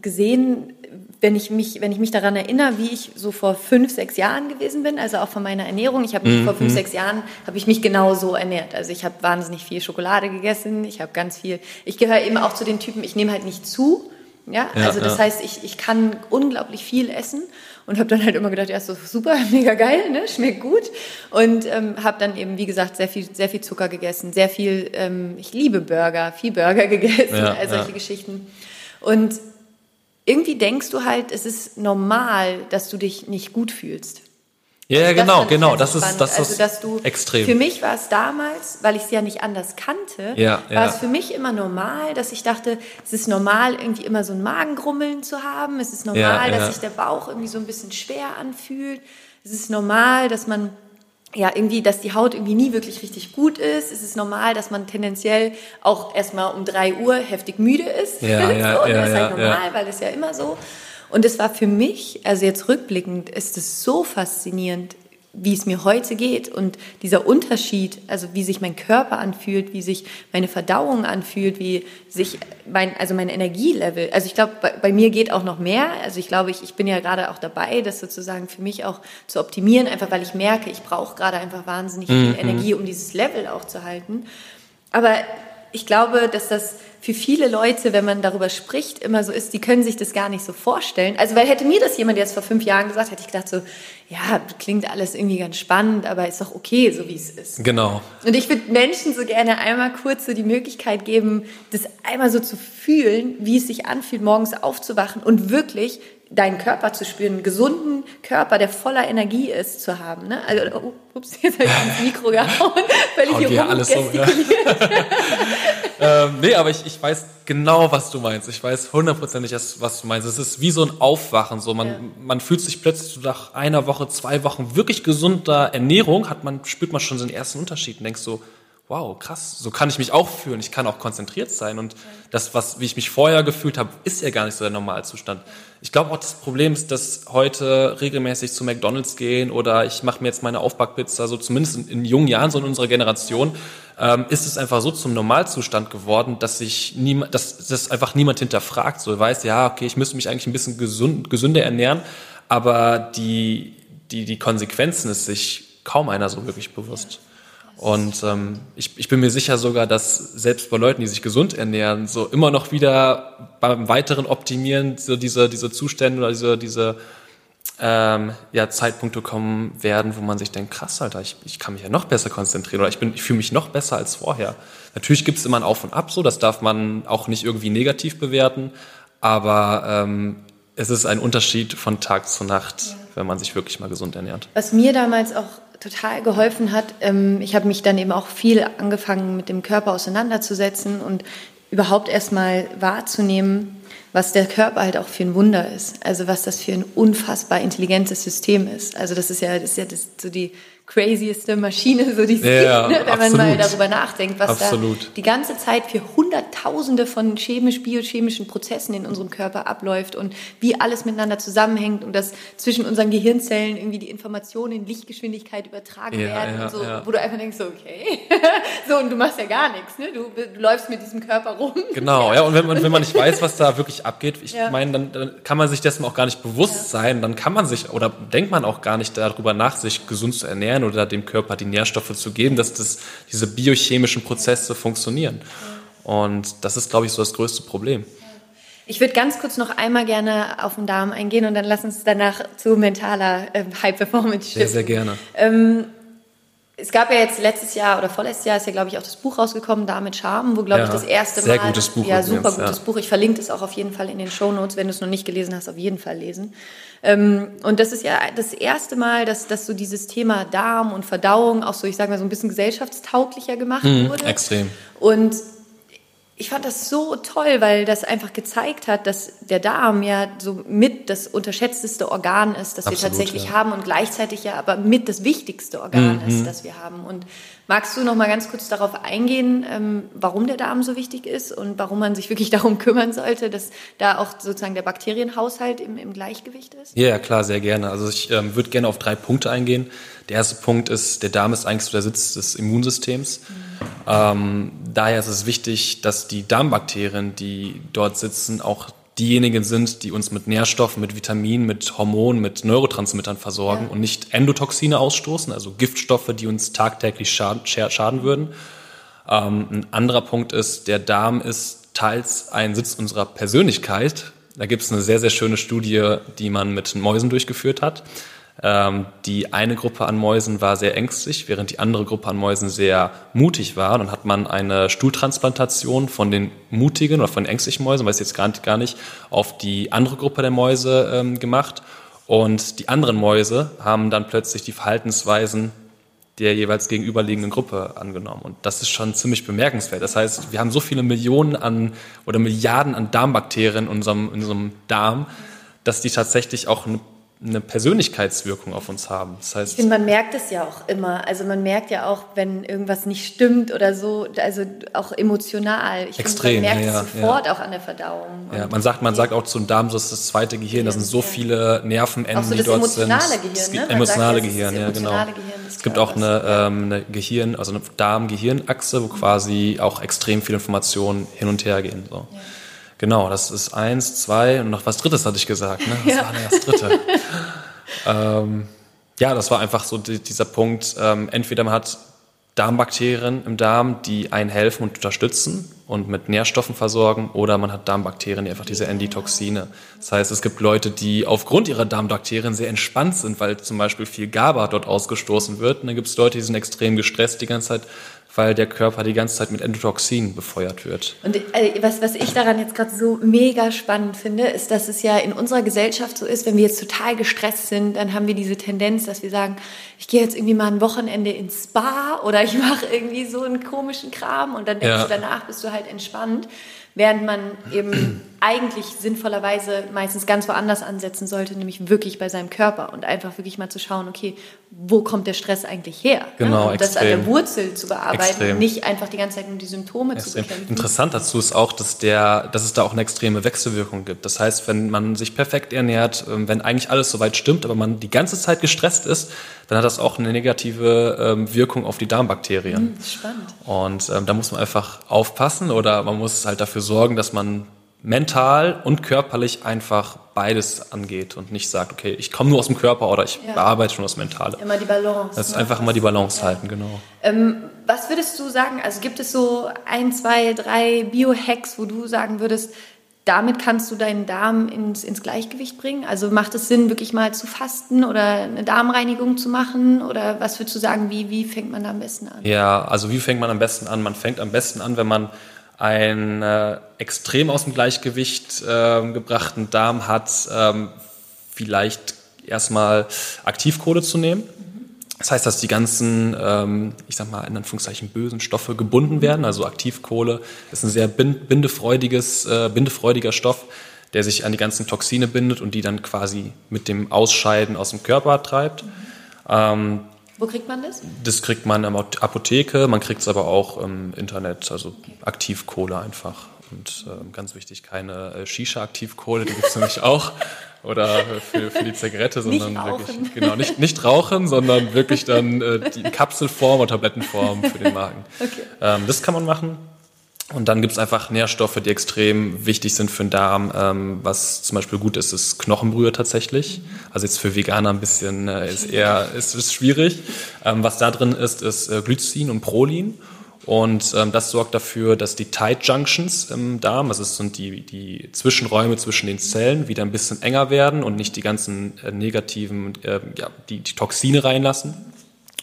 gesehen, wenn ich mich, wenn ich mich daran erinnere, wie ich so vor fünf, sechs Jahren gewesen bin, also auch von meiner Ernährung. Ich habe mich mhm. vor fünf, sechs Jahren habe ich mich genau so ernährt. Also ich habe wahnsinnig viel Schokolade gegessen. Ich habe ganz viel. Ich gehöre eben auch zu den Typen. Ich nehme halt nicht zu. Ja, ja also das ja. heißt, ich, ich kann unglaublich viel essen und habe dann halt immer gedacht, ja, so super, mega geil, ne, schmeckt gut und ähm, habe dann eben, wie gesagt, sehr viel, sehr viel Zucker gegessen, sehr viel, ähm, ich liebe Burger, viel Burger gegessen, ja, all solche Geschichten und irgendwie denkst du halt, es ist normal, dass du dich nicht gut fühlst. Ja, ja, genau, genau. Halt das ist, das also, dass du, extrem. Für mich war es damals, weil ich es ja nicht anders kannte, ja, war ja. es für mich immer normal, dass ich dachte, es ist normal, irgendwie immer so ein Magengrummeln zu haben. Es ist normal, ja, dass sich der Bauch irgendwie so ein bisschen schwer anfühlt. Es ist normal, dass man ja, irgendwie, dass die Haut irgendwie nie wirklich richtig gut ist. Es ist normal, dass man tendenziell auch erstmal um drei Uhr heftig müde ist. Ja, ja, so, ja, das ist halt normal, weil das ist ja immer so. Und es war für mich, also jetzt rückblickend, ist es so faszinierend, wie es mir heute geht und dieser Unterschied, also wie sich mein Körper anfühlt, wie sich meine Verdauung anfühlt, wie sich mein, also mein Energielevel, also ich glaube, bei, bei, mir geht auch noch mehr, also ich glaube, ich, ich bin ja gerade auch dabei, das sozusagen für mich auch zu optimieren, einfach weil ich merke, ich brauche gerade einfach wahnsinnig viel mhm. Energie, um dieses Level auch zu halten. Aber ich glaube, dass das für viele Leute, wenn man darüber spricht, immer so ist, die können sich das gar nicht so vorstellen. Also, weil hätte mir das jemand jetzt vor fünf Jahren gesagt, hätte ich gedacht so, ja, klingt alles irgendwie ganz spannend, aber ist doch okay, so wie es ist. Genau. Und ich würde Menschen so gerne einmal kurz so die Möglichkeit geben, das einmal so zu fühlen, wie es sich anfühlt, morgens aufzuwachen und wirklich deinen Körper zu spüren, einen gesunden Körper, der voller Energie ist, zu haben. Ne? Also, oh, ups, jetzt habe ich ins Mikro gehauen, weil ich hier alles um, ja. ähm, Nee, aber ich, ich weiß genau, was du meinst. Ich weiß hundertprozentig, was du meinst. Es ist wie so ein Aufwachen. So. Man, ja. man fühlt sich plötzlich nach einer Woche, zwei Wochen wirklich gesunder Ernährung, hat man, spürt man schon so den ersten Unterschied und denkst so, wow, krass, so kann ich mich auch fühlen. Ich kann auch konzentriert sein. Und das, was, wie ich mich vorher gefühlt habe, ist ja gar nicht so der Normalzustand. Ich glaube auch, das Problem ist, dass heute regelmäßig zu McDonalds gehen oder ich mache mir jetzt meine Aufbackpizza, so zumindest in, in, jungen Jahren, so in unserer Generation, ähm, ist es einfach so zum Normalzustand geworden, dass sich niemand, dass das einfach niemand hinterfragt. So weiß, ja, okay, ich müsste mich eigentlich ein bisschen gesund, gesünder ernähren, aber die, die, die Konsequenzen ist sich kaum einer so wirklich bewusst. Und ähm, ich, ich bin mir sicher sogar, dass selbst bei Leuten, die sich gesund ernähren, so immer noch wieder beim weiteren Optimieren so diese, diese Zustände oder diese, diese ähm, ja, Zeitpunkte kommen werden, wo man sich denkt, krass, Alter, ich, ich kann mich ja noch besser konzentrieren oder ich, bin, ich fühle mich noch besser als vorher. Natürlich gibt es immer ein Auf und Ab, so das darf man auch nicht irgendwie negativ bewerten, aber ähm, es ist ein Unterschied von Tag zu Nacht, ja. wenn man sich wirklich mal gesund ernährt. Was mir damals auch total geholfen hat. Ähm, ich habe mich dann eben auch viel angefangen mit dem Körper auseinanderzusetzen und überhaupt erstmal wahrzunehmen, was der Körper halt auch für ein Wunder ist. Also was das für ein unfassbar intelligentes System ist. Also das ist ja, das ist ja das, so die crazieste Maschine, so die es ja, gibt, ne? wenn absolut. man mal darüber nachdenkt, was absolut. da die ganze Zeit für Hunderttausende von chemisch-biochemischen Prozessen in unserem Körper abläuft und wie alles miteinander zusammenhängt und dass zwischen unseren Gehirnzellen irgendwie die Informationen in Lichtgeschwindigkeit übertragen ja, werden ja, und so, wo du einfach denkst, okay, so und du machst ja gar nichts, ne? du, du läufst mit diesem Körper rum. Genau, ja, und wenn man, wenn man nicht weiß, was da wirklich abgeht, ich meine, dann, dann kann man sich dessen auch gar nicht bewusst sein, dann kann man sich oder denkt man auch gar nicht darüber nach, sich gesund zu ernähren ernähren oder dem Körper die Nährstoffe zu geben, dass das, diese biochemischen Prozesse funktionieren. Und das ist, glaube ich, so das größte Problem. Ich würde ganz kurz noch einmal gerne auf den Darm eingehen und dann lass uns danach zu mentaler äh, High Performance schiffen. Sehr, sehr gerne. Ähm, es gab ja jetzt letztes Jahr oder vorletztes Jahr ist ja, glaube ich, auch das Buch rausgekommen, Da mit Charme, wo, glaube ja, ich, das erste sehr Mal. Sehr gutes Buch. Ja, super gutes ja. Buch. Ich verlinke es auch auf jeden Fall in den Show Notes. Wenn du es noch nicht gelesen hast, auf jeden Fall lesen. Ähm, und das ist ja das erste Mal, dass, dass so dieses Thema Darm und Verdauung auch so, ich sage mal, so ein bisschen gesellschaftstauglicher gemacht mhm, wurde. Extrem. Und ich fand das so toll, weil das einfach gezeigt hat, dass der Darm ja so mit das unterschätzteste Organ ist, das Absolut, wir tatsächlich ja. haben und gleichzeitig ja aber mit das wichtigste Organ mhm. ist, das wir haben. Und magst du noch mal ganz kurz darauf eingehen, ähm, warum der Darm so wichtig ist und warum man sich wirklich darum kümmern sollte, dass da auch sozusagen der Bakterienhaushalt im, im Gleichgewicht ist? Ja, klar, sehr gerne. Also ich ähm, würde gerne auf drei Punkte eingehen. Der erste Punkt ist, der Darm ist eigentlich so der Sitz des Immunsystems. Mhm. Ähm, daher ist es wichtig, dass die Darmbakterien, die dort sitzen, auch diejenigen sind, die uns mit Nährstoffen, mit Vitaminen, mit Hormonen, mit Neurotransmittern versorgen ja. und nicht Endotoxine ausstoßen, also Giftstoffe, die uns tagtäglich schaden, schaden würden. Ähm, ein anderer Punkt ist, der Darm ist teils ein Sitz unserer Persönlichkeit. Da gibt es eine sehr, sehr schöne Studie, die man mit Mäusen durchgeführt hat. Ähm, die eine Gruppe an Mäusen war sehr ängstlich, während die andere Gruppe an Mäusen sehr mutig war. Dann hat man eine Stuhltransplantation von den mutigen oder von den ängstlichen Mäusen, weiß jetzt gar nicht, auf die andere Gruppe der Mäuse ähm, gemacht. Und die anderen Mäuse haben dann plötzlich die Verhaltensweisen der jeweils gegenüberliegenden Gruppe angenommen. Und das ist schon ziemlich bemerkenswert. Das heißt, wir haben so viele Millionen an oder Milliarden an Darmbakterien in unserem, in unserem Darm, dass die tatsächlich auch eine eine Persönlichkeitswirkung auf uns haben. Das heißt, ich finde, man merkt es ja auch immer. Also man merkt ja auch, wenn irgendwas nicht stimmt oder so, also auch emotional. Ich extrem, finde, man merkt ja, es sofort ja. auch an der Verdauung. Ja, man sagt, man sagt auch zum Darm, so ist das zweite Gehirn. Da sind so viele Nervenenden, so die dort sind. Emotionale Gehirn, ne? Emotionale sagt, Gehirn, ja, genau. Gehirn es gibt auch eine, ähm, eine Gehirn, also eine Darm-Gehirnachse, wo quasi auch extrem viele Informationen hin und her gehen. So. Ja. Genau, das ist eins, zwei und noch was Drittes hatte ich gesagt. Ne? Was ja. war denn das Dritte? ähm, ja, das war einfach so die, dieser Punkt. Ähm, entweder man hat Darmbakterien im Darm, die einen helfen und unterstützen und mit Nährstoffen versorgen, oder man hat Darmbakterien, die einfach diese Enditoxine. Das heißt, es gibt Leute, die aufgrund ihrer Darmbakterien sehr entspannt sind, weil zum Beispiel viel GABA dort ausgestoßen wird. Und dann gibt es Leute, die sind extrem gestresst die ganze Zeit, weil der Körper die ganze Zeit mit Endotoxin befeuert wird. Und äh, was, was ich daran jetzt gerade so mega spannend finde, ist, dass es ja in unserer Gesellschaft so ist, wenn wir jetzt total gestresst sind, dann haben wir diese Tendenz, dass wir sagen, ich gehe jetzt irgendwie mal ein Wochenende ins Spa oder ich mache irgendwie so einen komischen Kram und dann denkst ja. du, danach bist du halt entspannt während man eben eigentlich sinnvollerweise meistens ganz woanders ansetzen sollte, nämlich wirklich bei seinem Körper und einfach wirklich mal zu schauen, okay, wo kommt der Stress eigentlich her? Genau, ne? Und das an der Wurzel zu bearbeiten, extrem. nicht einfach die ganze Zeit nur die Symptome extrem. zu bekämpfen. Interessant dazu ist auch, dass, der, dass es da auch eine extreme Wechselwirkung gibt. Das heißt, wenn man sich perfekt ernährt, ähm, wenn eigentlich alles soweit stimmt, aber man die ganze Zeit gestresst ist, dann hat das auch eine negative ähm, Wirkung auf die Darmbakterien. Mhm, spannend. Und ähm, da muss man einfach aufpassen oder man muss halt dafür sorgen, dass man mental und körperlich einfach beides angeht und nicht sagt, okay, ich komme nur aus dem Körper oder ich ja. bearbeite schon das Mentale. Immer die Balance. Das ist ne? einfach immer die Balance ja. halten, genau. Ähm, was würdest du sagen, also gibt es so ein, zwei, drei Biohacks, wo du sagen würdest, damit kannst du deinen Darm ins, ins Gleichgewicht bringen? Also macht es Sinn, wirklich mal zu fasten oder eine Darmreinigung zu machen? Oder was würdest du sagen, wie, wie fängt man da am besten an? Ja, also wie fängt man am besten an? Man fängt am besten an, wenn man einen äh, extrem aus dem Gleichgewicht äh, gebrachten Darm hat, ähm, vielleicht erstmal Aktivkohle zu nehmen. Das heißt, dass die ganzen, ähm, ich sag mal, in Anführungszeichen bösen Stoffe gebunden werden. Also Aktivkohle ist ein sehr bindefreudiges, äh, bindefreudiger Stoff, der sich an die ganzen Toxine bindet und die dann quasi mit dem Ausscheiden aus dem Körper treibt. Ähm, wo kriegt man das? Das kriegt man in der Apotheke, man kriegt es aber auch im Internet, also okay. Aktivkohle einfach. Und äh, ganz wichtig, keine äh, Shisha-Aktivkohle, die gibt es nämlich auch. Oder für, für die Zigarette, sondern nicht wirklich, genau, nicht, nicht rauchen, sondern wirklich dann äh, die Kapselform oder Tablettenform für den Magen. Okay. Ähm, das kann man machen. Und dann gibt es einfach Nährstoffe, die extrem wichtig sind für den Darm. Ähm, was zum Beispiel gut ist, ist Knochenbrühe tatsächlich. Also jetzt für Veganer ein bisschen äh, ist eher ist, ist schwierig. Ähm, was da drin ist, ist äh, Glycin und Prolin. Und ähm, das sorgt dafür, dass die Tight Junctions im Darm, also es sind die, die Zwischenräume zwischen den Zellen, wieder ein bisschen enger werden und nicht die ganzen äh, negativen, äh, ja, die, die Toxine reinlassen.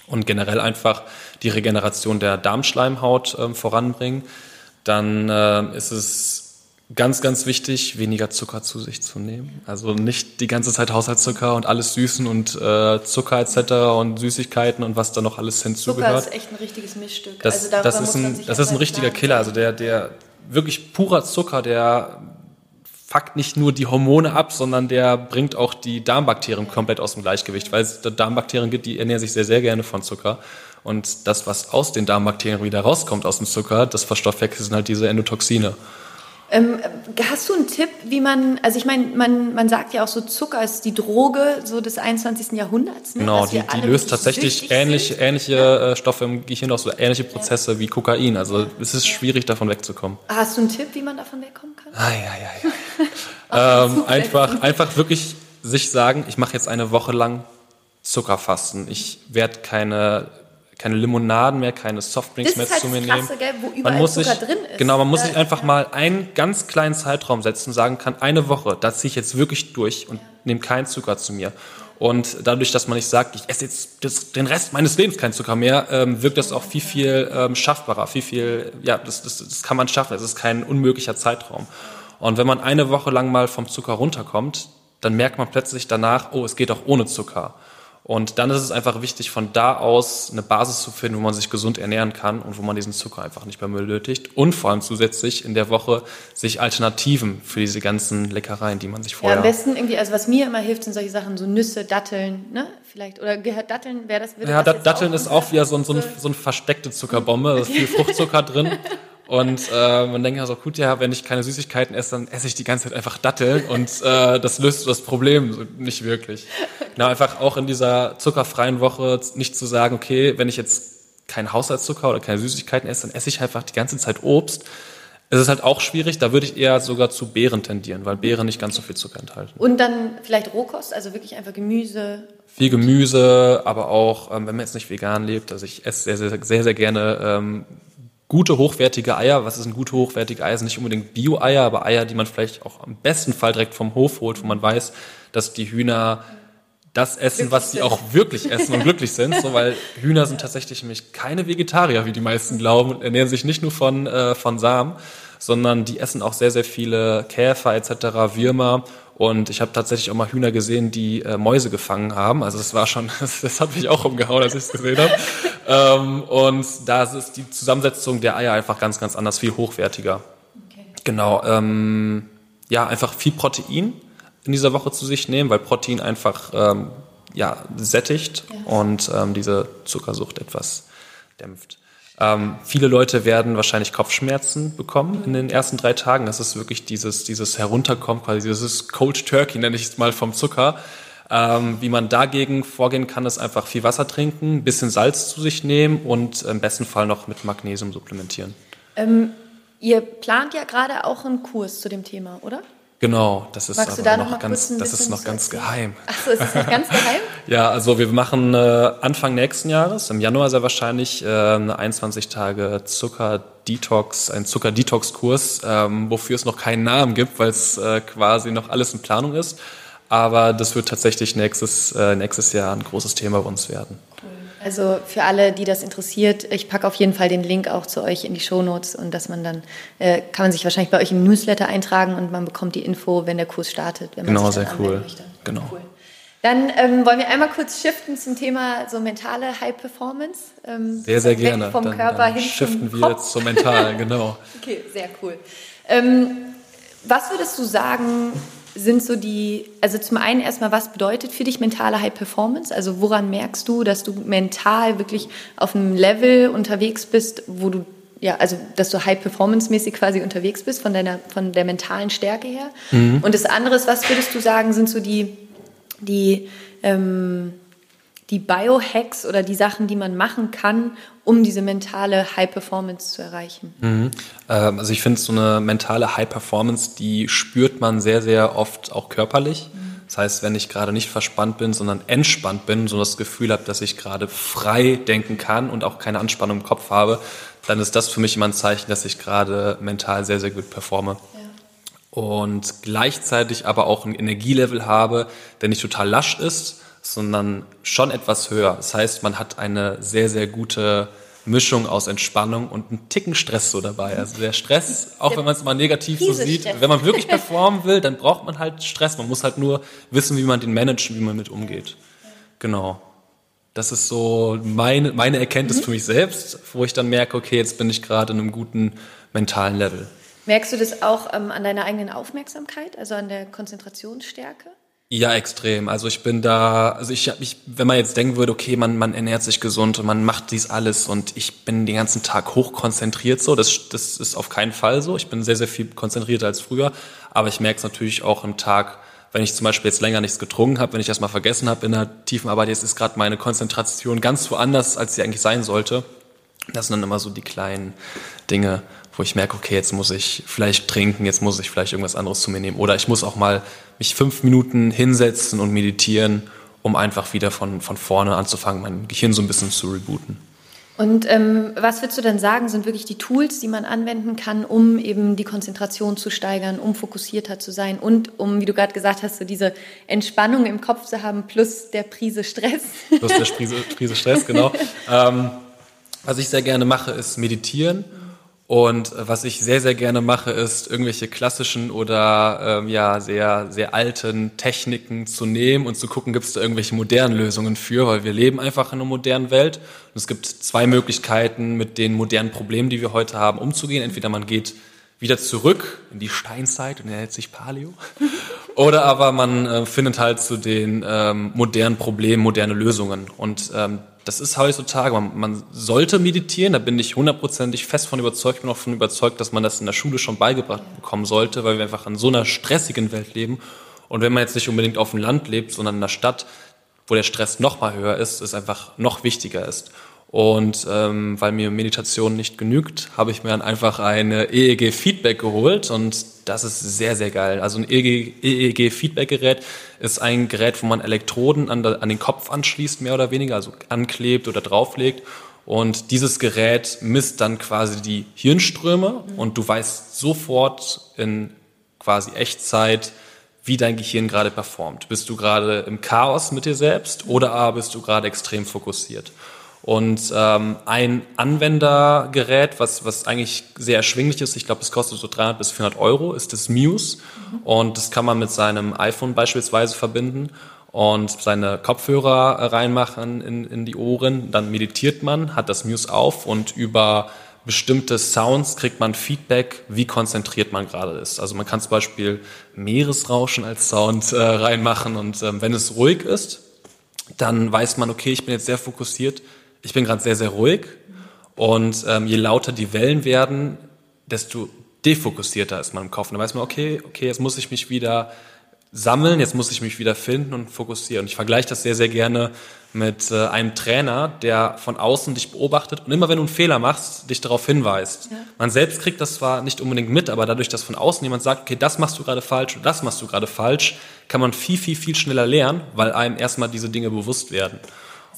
Und generell einfach die Regeneration der Darmschleimhaut äh, voranbringen dann äh, ist es ganz, ganz wichtig, weniger Zucker zu sich zu nehmen. Also nicht die ganze Zeit Haushaltszucker und alles Süßen und äh, Zucker etc. und Süßigkeiten und was da noch alles hinzugehört. Zucker ist echt ein richtiges Mischstück. Das, also das ist ein, das ist ein richtiger Killer. Also der, der, wirklich purer Zucker, der fuckt nicht nur die Hormone ab, sondern der bringt auch die Darmbakterien komplett aus dem Gleichgewicht, weil es Darmbakterien gibt, die ernähren sich sehr, sehr gerne von Zucker. Und das, was aus den Darmbakterien wieder rauskommt aus dem Zucker, das verstoffwechseln halt diese Endotoxine. Ähm, hast du einen Tipp, wie man, also ich meine, man, man sagt ja auch so, Zucker ist die Droge so des 21. Jahrhunderts. Ne? Genau, die, die löst tatsächlich ähnliche, ähnliche ja. Äh, Stoffe im Gehirn aus, so ähnliche Prozesse ja. wie Kokain. Also es ist schwierig, davon wegzukommen. Hast du einen Tipp, wie man davon wegkommen kann? Ah, ja, ja, ja. ähm, einfach, einfach wirklich sich sagen, ich mache jetzt eine Woche lang Zuckerfasten. Ich werde keine keine Limonaden mehr, keine Softdrinks mehr halt zu mir krasse, nehmen. Gell, wo überall man muss Zucker sich, drin ist. Genau, man muss sich einfach mal einen ganz kleinen Zeitraum setzen und sagen kann, eine Woche, da ziehe ich jetzt wirklich durch und ja. nehme keinen Zucker zu mir. Und dadurch, dass man nicht sagt, ich esse jetzt das, den Rest meines Lebens keinen Zucker mehr, ähm, wirkt das auch viel, viel ähm, schaffbarer, viel, viel, ja, das, das, das kann man schaffen. Es ist kein unmöglicher Zeitraum. Und wenn man eine Woche lang mal vom Zucker runterkommt, dann merkt man plötzlich danach, oh, es geht auch ohne Zucker. Und dann ist es einfach wichtig, von da aus eine Basis zu finden, wo man sich gesund ernähren kann und wo man diesen Zucker einfach nicht mehr benötigt. Und vor allem zusätzlich in der Woche sich Alternativen für diese ganzen Leckereien, die man sich vorher... Ja, am besten irgendwie, also was mir immer hilft, sind solche Sachen, so Nüsse, Datteln, ne? Vielleicht, oder gehört Datteln, wäre das... Ja, das Datteln auch ist auch wieder so, ein, so, ein, so eine versteckte Zuckerbombe, da ist viel Fruchtzucker drin. Und äh, man denkt also, gut, ja, wenn ich keine Süßigkeiten esse, dann esse ich die ganze Zeit einfach Datteln und äh, das löst das Problem nicht wirklich. Genau, einfach auch in dieser zuckerfreien Woche nicht zu sagen, okay, wenn ich jetzt keinen Haushaltszucker oder keine Süßigkeiten esse, dann esse ich einfach die ganze Zeit Obst. Es ist halt auch schwierig, da würde ich eher sogar zu Beeren tendieren, weil Beeren nicht ganz so viel Zucker enthalten. Und dann vielleicht Rohkost, also wirklich einfach Gemüse. Viel Gemüse, aber auch, ähm, wenn man jetzt nicht vegan lebt, also ich esse sehr, sehr, sehr, sehr gerne ähm, gute, hochwertige Eier. Was ist ein gute, hochwertige Eier? Sind nicht unbedingt Bio-Eier, aber Eier, die man vielleicht auch am besten Fall direkt vom Hof holt, wo man weiß, dass die Hühner das essen, was sie auch wirklich essen und glücklich sind, so weil Hühner sind tatsächlich nämlich keine Vegetarier, wie die meisten glauben, und ernähren sich nicht nur von äh, von Samen, sondern die essen auch sehr sehr viele Käfer etc. Würmer und ich habe tatsächlich auch mal Hühner gesehen, die äh, Mäuse gefangen haben. Also das war schon, das, das hat mich auch umgehauen, als ich es gesehen habe. ähm, und da ist die Zusammensetzung der Eier einfach ganz, ganz anders, viel hochwertiger. Okay. Genau. Ähm, ja, einfach viel Protein in dieser Woche zu sich nehmen, weil Protein einfach ähm, ja, sättigt ja. und ähm, diese Zuckersucht etwas dämpft. Ähm, viele Leute werden wahrscheinlich Kopfschmerzen bekommen in den ersten drei Tagen. Das ist wirklich dieses, dieses Herunterkommen, quasi dieses Cold Turkey, nenne ich es mal, vom Zucker. Ähm, wie man dagegen vorgehen kann, ist einfach viel Wasser trinken, ein bisschen Salz zu sich nehmen und im besten Fall noch mit Magnesium supplementieren. Ähm, ihr plant ja gerade auch einen Kurs zu dem Thema, oder? Genau, das ist Magst aber noch, noch ganz, das ist noch ganz geheim. Achso, ist das noch ganz geheim? ja, also wir machen äh, Anfang nächsten Jahres, im Januar sehr wahrscheinlich, äh, eine 21 Tage Zucker-Detox, ein Zucker-Detox-Kurs, ähm, wofür es noch keinen Namen gibt, weil es äh, quasi noch alles in Planung ist. Aber das wird tatsächlich nächstes, äh, nächstes Jahr ein großes Thema bei uns werden. Also für alle, die das interessiert, ich packe auf jeden Fall den Link auch zu euch in die Shownotes und dass man dann, äh, kann man sich wahrscheinlich bei euch im Newsletter eintragen und man bekommt die Info, wenn der Kurs startet. genau, sehr cool. Genau. Cool. Dann ähm, wollen wir einmal kurz shiften zum Thema so mentale High Performance. Ähm, sehr, sehr gerne. Vom dann, Körper dann hin shiften zum wir jetzt zum Mentalen, genau. okay, sehr cool. Ähm, was würdest du sagen, sind so die, also zum einen erstmal, was bedeutet für dich mentale High Performance? Also woran merkst du, dass du mental wirklich auf einem Level unterwegs bist, wo du, ja, also dass du High Performance mäßig quasi unterwegs bist von deiner, von der mentalen Stärke her? Mhm. Und das andere ist, was würdest du sagen, sind so die, die, ähm, die Biohacks oder die Sachen, die man machen kann, um diese mentale High Performance zu erreichen? Mhm. Ähm, also ich finde so eine mentale High Performance, die spürt man sehr, sehr oft auch körperlich. Mhm. Das heißt, wenn ich gerade nicht verspannt bin, sondern entspannt bin, so das Gefühl habe, dass ich gerade frei denken kann und auch keine Anspannung im Kopf habe, dann ist das für mich immer ein Zeichen, dass ich gerade mental sehr, sehr gut performe. Ja. Und gleichzeitig aber auch ein Energielevel habe, der nicht total lasch ist, sondern schon etwas höher. Das heißt, man hat eine sehr, sehr gute Mischung aus Entspannung und einen Ticken Stress so dabei. Also der Stress, auch wenn man es mal negativ so sieht, Stress. wenn man wirklich performen will, dann braucht man halt Stress. Man muss halt nur wissen, wie man den managen, wie man mit umgeht. Genau. Das ist so meine, meine Erkenntnis mhm. für mich selbst, wo ich dann merke, okay, jetzt bin ich gerade in einem guten mentalen Level. Merkst du das auch ähm, an deiner eigenen Aufmerksamkeit, also an der Konzentrationsstärke? Ja, extrem. Also ich bin da, also ich, ich wenn man jetzt denken würde, okay, man, man ernährt sich gesund und man macht dies alles und ich bin den ganzen Tag hochkonzentriert so, das, das ist auf keinen Fall so. Ich bin sehr, sehr viel konzentrierter als früher, aber ich merke es natürlich auch im Tag, wenn ich zum Beispiel jetzt länger nichts getrunken habe, wenn ich das mal vergessen habe in der tiefen Arbeit, jetzt ist gerade meine Konzentration ganz woanders, als sie eigentlich sein sollte. Das sind dann immer so die kleinen Dinge, wo ich merke, okay, jetzt muss ich vielleicht trinken, jetzt muss ich vielleicht irgendwas anderes zu mir nehmen. Oder ich muss auch mal mich fünf Minuten hinsetzen und meditieren, um einfach wieder von, von vorne anzufangen, mein Gehirn so ein bisschen zu rebooten. Und ähm, was würdest du denn sagen, sind wirklich die Tools, die man anwenden kann, um eben die Konzentration zu steigern, um fokussierter zu sein und um, wie du gerade gesagt hast, so diese Entspannung im Kopf zu haben, plus der Prise Stress? Plus der Prise, Prise Stress, genau. ähm, was ich sehr gerne mache, ist meditieren. Und was ich sehr, sehr gerne mache, ist irgendwelche klassischen oder ähm, ja sehr, sehr alten Techniken zu nehmen und zu gucken, gibt es da irgendwelche modernen Lösungen für, weil wir leben einfach in einer modernen Welt. Und es gibt zwei Möglichkeiten, mit den modernen Problemen, die wir heute haben, umzugehen. Entweder man geht wieder zurück in die Steinzeit und nennt sich Paleo. Oder aber man äh, findet halt zu den ähm, modernen Problemen moderne Lösungen. Und ähm, das ist heutzutage, man, man sollte meditieren, da bin ich hundertprozentig fest von überzeugt, ich bin auch von überzeugt, dass man das in der Schule schon beigebracht bekommen sollte, weil wir einfach in so einer stressigen Welt leben. Und wenn man jetzt nicht unbedingt auf dem Land lebt, sondern in der Stadt, wo der Stress noch mal höher ist, es einfach noch wichtiger ist. Und ähm, weil mir Meditation nicht genügt, habe ich mir dann einfach ein EEG-Feedback geholt und das ist sehr, sehr geil. Also ein EEG-Feedback-Gerät ist ein Gerät, wo man Elektroden an, an den Kopf anschließt, mehr oder weniger, also anklebt oder drauflegt. Und dieses Gerät misst dann quasi die Hirnströme und du weißt sofort in quasi Echtzeit, wie dein Gehirn gerade performt. Bist du gerade im Chaos mit dir selbst oder bist du gerade extrem fokussiert? Und ähm, ein Anwendergerät, was, was eigentlich sehr erschwinglich ist, ich glaube, es kostet so 300 bis 400 Euro, ist das Muse. Und das kann man mit seinem iPhone beispielsweise verbinden und seine Kopfhörer reinmachen in, in die Ohren. Dann meditiert man, hat das Muse auf und über bestimmte Sounds kriegt man Feedback, wie konzentriert man gerade ist. Also man kann zum Beispiel Meeresrauschen als Sound äh, reinmachen und ähm, wenn es ruhig ist, dann weiß man, okay, ich bin jetzt sehr fokussiert, ich bin gerade sehr, sehr ruhig und ähm, je lauter die Wellen werden, desto defokussierter ist man im Kopf. Und dann weiß man, okay, okay, jetzt muss ich mich wieder sammeln, jetzt muss ich mich wieder finden und fokussieren. Und ich vergleiche das sehr, sehr gerne mit äh, einem Trainer, der von außen dich beobachtet und immer wenn du einen Fehler machst, dich darauf hinweist. Ja. Man selbst kriegt das zwar nicht unbedingt mit, aber dadurch, dass von außen jemand sagt, okay, das machst du gerade falsch oder das machst du gerade falsch, kann man viel, viel, viel schneller lernen, weil einem erstmal diese Dinge bewusst werden.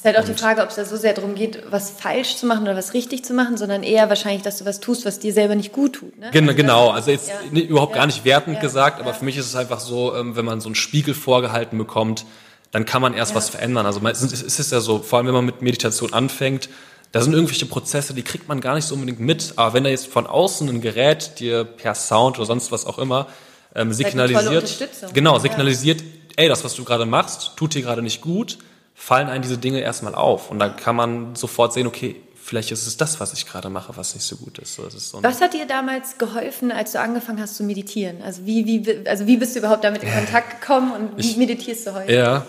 Es ist halt auch die Frage, ob es da so sehr darum geht, was falsch zu machen oder was richtig zu machen, sondern eher wahrscheinlich, dass du was tust, was dir selber nicht gut tut. Ne? Genau, genau. Also jetzt ja. überhaupt ja. gar nicht wertend ja. gesagt, aber für mich ist es einfach so, ähm, wenn man so einen Spiegel vorgehalten bekommt, dann kann man erst was verändern. Also es ist ja so, vor allem wenn man mit Meditation anfängt, da sind irgendwelche Prozesse, die kriegt man gar nicht so unbedingt mit. Aber wenn da jetzt von außen ein Gerät dir per Sound oder sonst was auch immer ähm, signalisiert, genau, signalisiert, ey, das, was du gerade machst, tut dir gerade nicht gut, fallen einem diese Dinge erstmal auf. Und dann kann man sofort sehen, okay, vielleicht ist es das, was ich gerade mache, was nicht so gut ist. So, ist so was hat dir damals geholfen, als du angefangen hast zu meditieren? Also wie, wie, also wie bist du überhaupt damit in Kontakt gekommen und wie ich, meditierst du heute? Ja,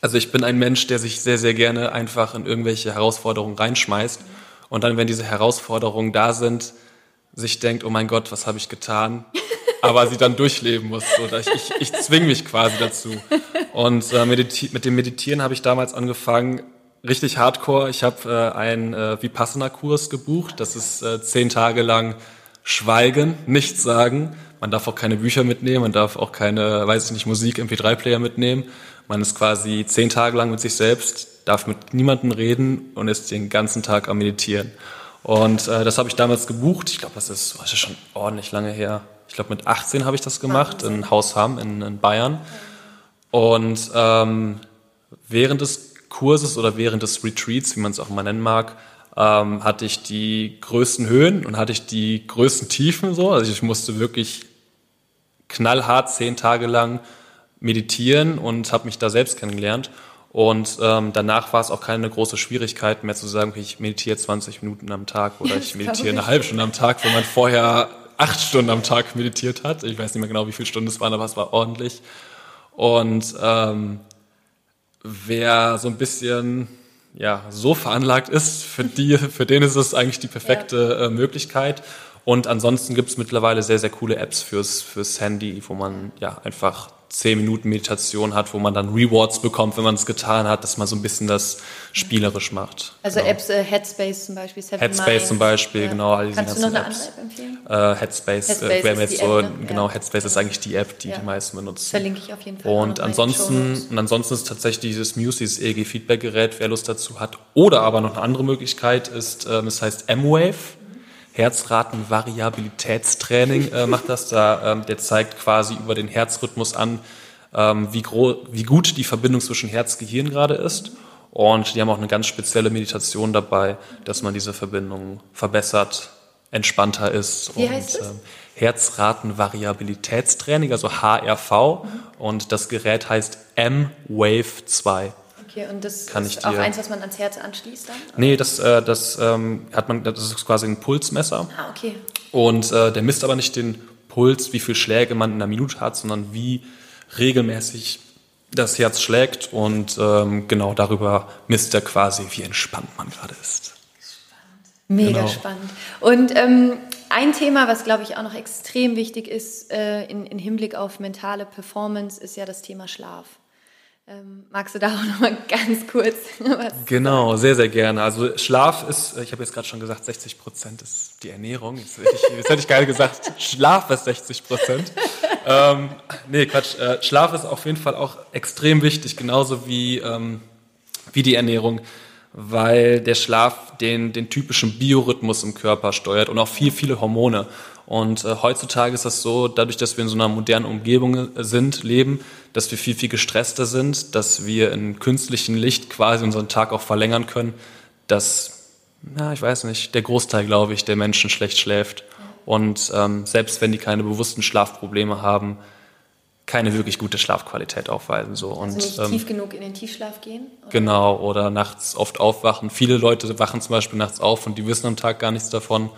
also ich bin ein Mensch, der sich sehr, sehr gerne einfach in irgendwelche Herausforderungen reinschmeißt. Und dann, wenn diese Herausforderungen da sind, sich denkt, oh mein Gott, was habe ich getan? aber sie dann durchleben muss. Oder ich, ich, ich zwinge mich quasi dazu. Und äh, mit dem Meditieren habe ich damals angefangen, richtig hardcore. Ich habe äh, einen äh, Vipassana-Kurs gebucht. Das ist äh, zehn Tage lang Schweigen, nichts sagen. Man darf auch keine Bücher mitnehmen, man darf auch keine, weiß ich nicht, Musik, MP3-Player mitnehmen. Man ist quasi zehn Tage lang mit sich selbst, darf mit niemandem reden und ist den ganzen Tag am Meditieren. Und äh, das habe ich damals gebucht. Ich glaube, das ist, das ist schon ordentlich lange her ich glaube mit 18 habe ich das gemacht in Hausham in, in Bayern. Und ähm, während des Kurses oder während des Retreats, wie man es auch mal nennen mag, ähm, hatte ich die größten Höhen und hatte ich die größten Tiefen so. Also ich musste wirklich knallhart zehn Tage lang meditieren und habe mich da selbst kennengelernt. Und ähm, danach war es auch keine große Schwierigkeit mehr zu sagen, okay, ich meditiere 20 Minuten am Tag oder ich meditiere eine halbe Stunde am Tag, wenn man vorher acht Stunden am Tag meditiert hat. Ich weiß nicht mehr genau, wie viele Stunden es waren, aber es war ordentlich. Und ähm, wer so ein bisschen ja so veranlagt ist, für die, für den ist es eigentlich die perfekte ja. äh, Möglichkeit. Und ansonsten gibt es mittlerweile sehr, sehr coole Apps fürs, fürs Handy, wo man ja einfach 10 Minuten Meditation hat, wo man dann Rewards bekommt, wenn man es getan hat, dass man so ein bisschen das spielerisch macht. Also genau. Apps, äh, Headspace zum Beispiel. Seven Headspace Minds. zum Beispiel, ja. genau. All Kannst du noch eine Apps. andere empfehlen? Äh, Headspace, äh, Headspace äh, jetzt so, App, ne? genau, ja. Headspace ist eigentlich die App, die ja. die meisten benutzen. Verlinke ich auf jeden Fall. Und ansonsten, und ansonsten ist tatsächlich dieses Muse, dieses EEG-Feedback-Gerät, wer Lust dazu hat. Oder aber noch eine andere Möglichkeit ist, ähm, es heißt M-Wave. Herzratenvariabilitätstraining äh, macht das da. Ähm, der zeigt quasi über den Herzrhythmus an, ähm, wie, wie gut die Verbindung zwischen Herz-Gehirn gerade ist. Und die haben auch eine ganz spezielle Meditation dabei, dass man diese Verbindung verbessert, entspannter ist. Wie und, heißt es? Ähm, Herzratenvariabilitätstraining, also HRV. Mhm. Und das Gerät heißt M-Wave 2. Okay, und das Kann ist auch eins, was man ans Herz anschließt dann? Nee, das, äh, das ähm, hat man, das ist quasi ein Pulsmesser. Ah, okay. Und äh, der misst aber nicht den Puls, wie viele Schläge man in einer Minute hat, sondern wie regelmäßig das Herz schlägt und ähm, genau darüber misst er quasi, wie entspannt man gerade ist. Spannend. Mega genau. spannend. Und ähm, ein Thema, was glaube ich auch noch extrem wichtig ist äh, in, in Hinblick auf mentale Performance, ist ja das Thema Schlaf. Ähm, magst du da auch noch mal ganz kurz was Genau, sehr, sehr gerne. Also Schlaf ist, ich habe jetzt gerade schon gesagt, 60 Prozent ist die Ernährung. Jetzt hätte ich, jetzt hätte ich geil gesagt, Schlaf ist 60 Prozent. ähm, nee, Quatsch. Äh, Schlaf ist auf jeden Fall auch extrem wichtig, genauso wie, ähm, wie die Ernährung, weil der Schlaf den, den typischen Biorhythmus im Körper steuert und auch viel, viele Hormone. Und äh, heutzutage ist das so, dadurch, dass wir in so einer modernen Umgebung äh, sind, leben, dass wir viel, viel gestresster sind, dass wir in künstlichem Licht quasi unseren Tag auch verlängern können, dass, na, ich weiß nicht, der Großteil, glaube ich, der Menschen schlecht schläft. Und ähm, selbst wenn die keine bewussten Schlafprobleme haben, keine wirklich gute Schlafqualität aufweisen. So. Also nicht ähm, tief genug in den Tiefschlaf gehen? Oder? Genau, oder nachts oft aufwachen. Viele Leute wachen zum Beispiel nachts auf und die wissen am Tag gar nichts davon.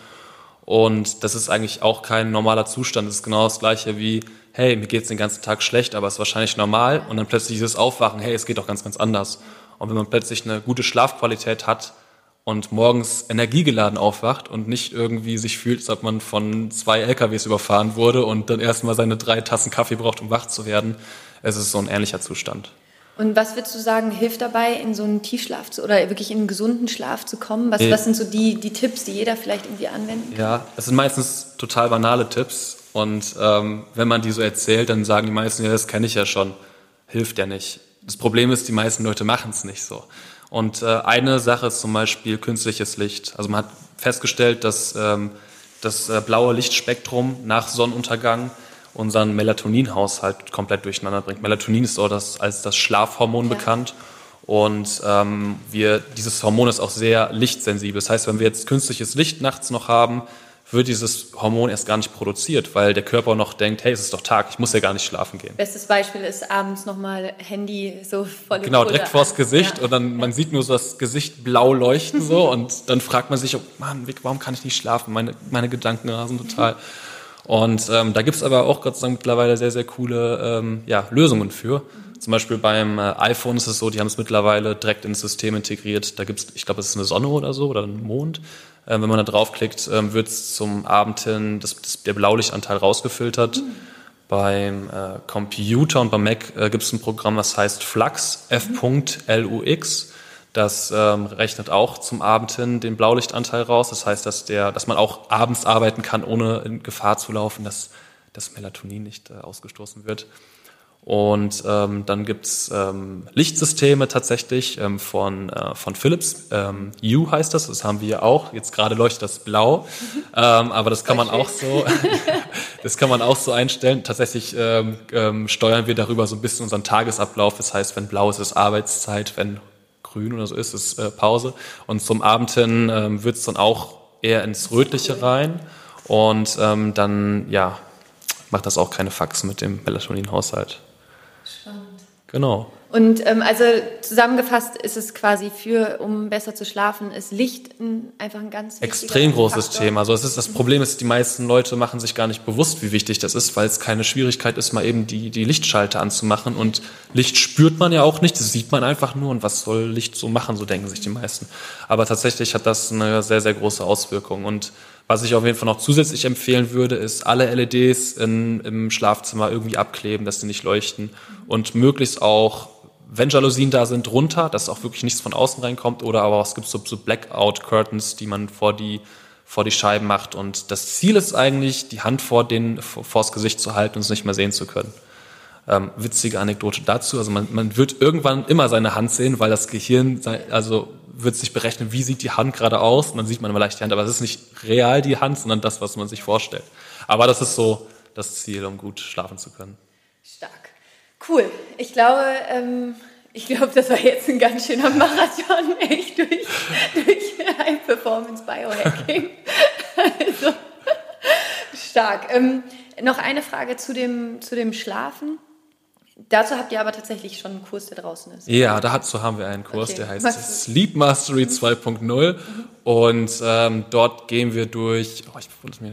Und das ist eigentlich auch kein normaler Zustand. Das ist genau das Gleiche wie, hey, mir geht's den ganzen Tag schlecht, aber es ist wahrscheinlich normal. Und dann plötzlich dieses Aufwachen, hey, es geht doch ganz, ganz anders. Und wenn man plötzlich eine gute Schlafqualität hat und morgens energiegeladen aufwacht und nicht irgendwie sich fühlt, als ob man von zwei LKWs überfahren wurde und dann erstmal seine drei Tassen Kaffee braucht, um wach zu werden, es ist so ein ähnlicher Zustand. Und was würdest du sagen, hilft dabei, in so einen Tiefschlaf zu, oder wirklich in einen gesunden Schlaf zu kommen? Was, was sind so die, die Tipps, die jeder vielleicht irgendwie anwenden kann? Ja, es sind meistens total banale Tipps. Und ähm, wenn man die so erzählt, dann sagen die meisten, ja, das kenne ich ja schon. Hilft ja nicht. Das Problem ist, die meisten Leute machen es nicht so. Und äh, eine Sache ist zum Beispiel künstliches Licht. Also man hat festgestellt, dass ähm, das äh, blaue Lichtspektrum nach Sonnenuntergang unseren Melatoninhaushalt komplett durcheinander bringt. Melatonin ist so das, als das Schlafhormon ja. bekannt. Und ähm, wir, dieses Hormon ist auch sehr lichtsensibel. Das heißt, wenn wir jetzt künstliches Licht nachts noch haben, wird dieses Hormon erst gar nicht produziert, weil der Körper noch denkt, hey, es ist doch Tag, ich muss ja gar nicht schlafen gehen. Bestes Beispiel ist abends nochmal Handy so voll Genau, direkt vors Gesicht ja. und dann man sieht nur so das Gesicht blau leuchten so und dann fragt man sich, oh Mann, warum kann ich nicht schlafen? Meine, meine Gedanken rasen total. Und ähm, da gibt's aber auch Gott sei Dank mittlerweile sehr, sehr coole ähm, ja, Lösungen für. Zum Beispiel beim äh, iPhone ist es so, die haben es mittlerweile direkt ins System integriert. Da gibt's, ich glaube, es ist eine Sonne oder so oder ein Mond. Äh, wenn man da draufklickt, äh, wird zum Abend hin das, das, der Blaulichtanteil rausgefiltert. Mhm. Beim äh, Computer und beim Mac äh, gibt es ein Programm, das heißt Flux, F.lux. Das ähm, rechnet auch zum Abend hin den Blaulichtanteil raus. Das heißt, dass, der, dass man auch abends arbeiten kann, ohne in Gefahr zu laufen, dass das Melatonin nicht äh, ausgestoßen wird. Und ähm, dann gibt's ähm, Lichtsysteme tatsächlich ähm, von, äh, von Philips. Ähm, U heißt das, das haben wir auch. Jetzt gerade leuchtet das blau, ähm, aber das kann man auch so, das kann man auch so einstellen. Tatsächlich ähm, ähm, steuern wir darüber so ein bisschen unseren Tagesablauf. Das heißt, wenn blau ist, ist Arbeitszeit, wenn grün oder so ist, ist äh, Pause. Und zum Abend hin ähm, wird's dann auch eher ins Rötliche rein. Und ähm, dann, ja, macht das auch keine Faxen mit dem Melatonin-Haushalt. Spannend. Genau. Und ähm, also zusammengefasst ist es quasi für, um besser zu schlafen, ist Licht ein, einfach ein ganz extrem großes Faktor. Thema. Also es ist das Problem ist, die meisten Leute machen sich gar nicht bewusst, wie wichtig das ist, weil es keine Schwierigkeit ist, mal eben die die Lichtschalter anzumachen. Und Licht spürt man ja auch nicht, das sieht man einfach nur. Und was soll Licht so machen? So denken sich die meisten. Aber tatsächlich hat das eine sehr sehr große Auswirkung und was ich auf jeden Fall noch zusätzlich empfehlen würde, ist alle LEDs in, im Schlafzimmer irgendwie abkleben, dass sie nicht leuchten und möglichst auch wenn Jalousien da sind, runter, dass auch wirklich nichts von außen reinkommt. Oder aber es gibt so, so Blackout-Curtains, die man vor die, vor die Scheiben macht. Und das Ziel ist eigentlich, die Hand vor den, vors Gesicht zu halten und es nicht mehr sehen zu können. Ähm, witzige Anekdote dazu. Also man, man wird irgendwann immer seine Hand sehen, weil das Gehirn, also wird sich berechnen, wie sieht die Hand gerade aus. Und dann sieht man vielleicht die Hand, aber es ist nicht real die Hand, sondern das, was man sich vorstellt. Aber das ist so das Ziel, um gut schlafen zu können. Stark. Cool. Ich glaube, ähm, ich glaube, das war jetzt ein ganz schöner Marathon, echt durch, durch High Performance Biohacking. Also stark. Ähm, noch eine Frage zu dem, zu dem Schlafen. Dazu habt ihr aber tatsächlich schon einen Kurs, der draußen ist. Ja, dazu haben wir einen Kurs, okay. der heißt Sleep Mastery 2.0 mhm. und ähm, dort gehen wir durch oh, ich,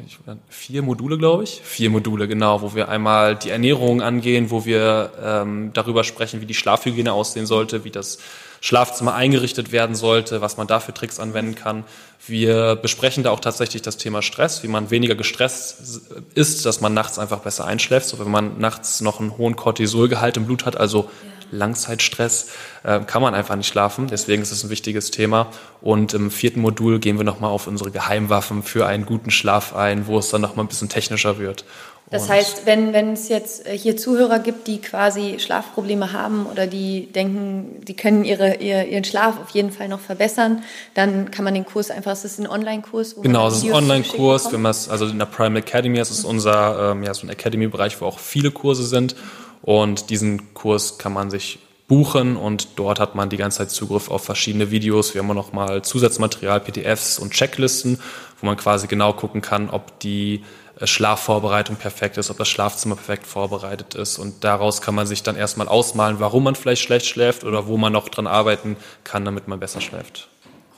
ich, vier Module, glaube ich. Vier Module, genau, wo wir einmal die Ernährung angehen, wo wir ähm, darüber sprechen, wie die Schlafhygiene aussehen sollte, wie das Schlafzimmer eingerichtet werden sollte, was man da für Tricks anwenden kann. Wir besprechen da auch tatsächlich das Thema Stress, wie man weniger gestresst ist, dass man nachts einfach besser einschläft. So, wenn man nachts noch einen hohen Cortisolgehalt im Blut hat, also. Langzeitstress, äh, kann man einfach nicht schlafen. Deswegen ist es ein wichtiges Thema. Und im vierten Modul gehen wir nochmal auf unsere Geheimwaffen für einen guten Schlaf ein, wo es dann nochmal ein bisschen technischer wird. Das und heißt, wenn, wenn es jetzt äh, hier Zuhörer gibt, die quasi Schlafprobleme haben oder die denken, die können ihre, ihr, ihren Schlaf auf jeden Fall noch verbessern, dann kann man den Kurs einfach, es ist ein Online-Kurs. Genau, es ist ein Online-Kurs, also in der Prime Academy, das ist mhm. unser, ähm, ja, so ein Academy-Bereich, wo auch viele Kurse sind und diesen Kurs kann man sich buchen und dort hat man die ganze Zeit Zugriff auf verschiedene Videos. Wir haben auch noch mal Zusatzmaterial, PDFs und Checklisten, wo man quasi genau gucken kann, ob die Schlafvorbereitung perfekt ist, ob das Schlafzimmer perfekt vorbereitet ist. Und daraus kann man sich dann erstmal ausmalen, warum man vielleicht schlecht schläft oder wo man noch dran arbeiten kann, damit man besser schläft.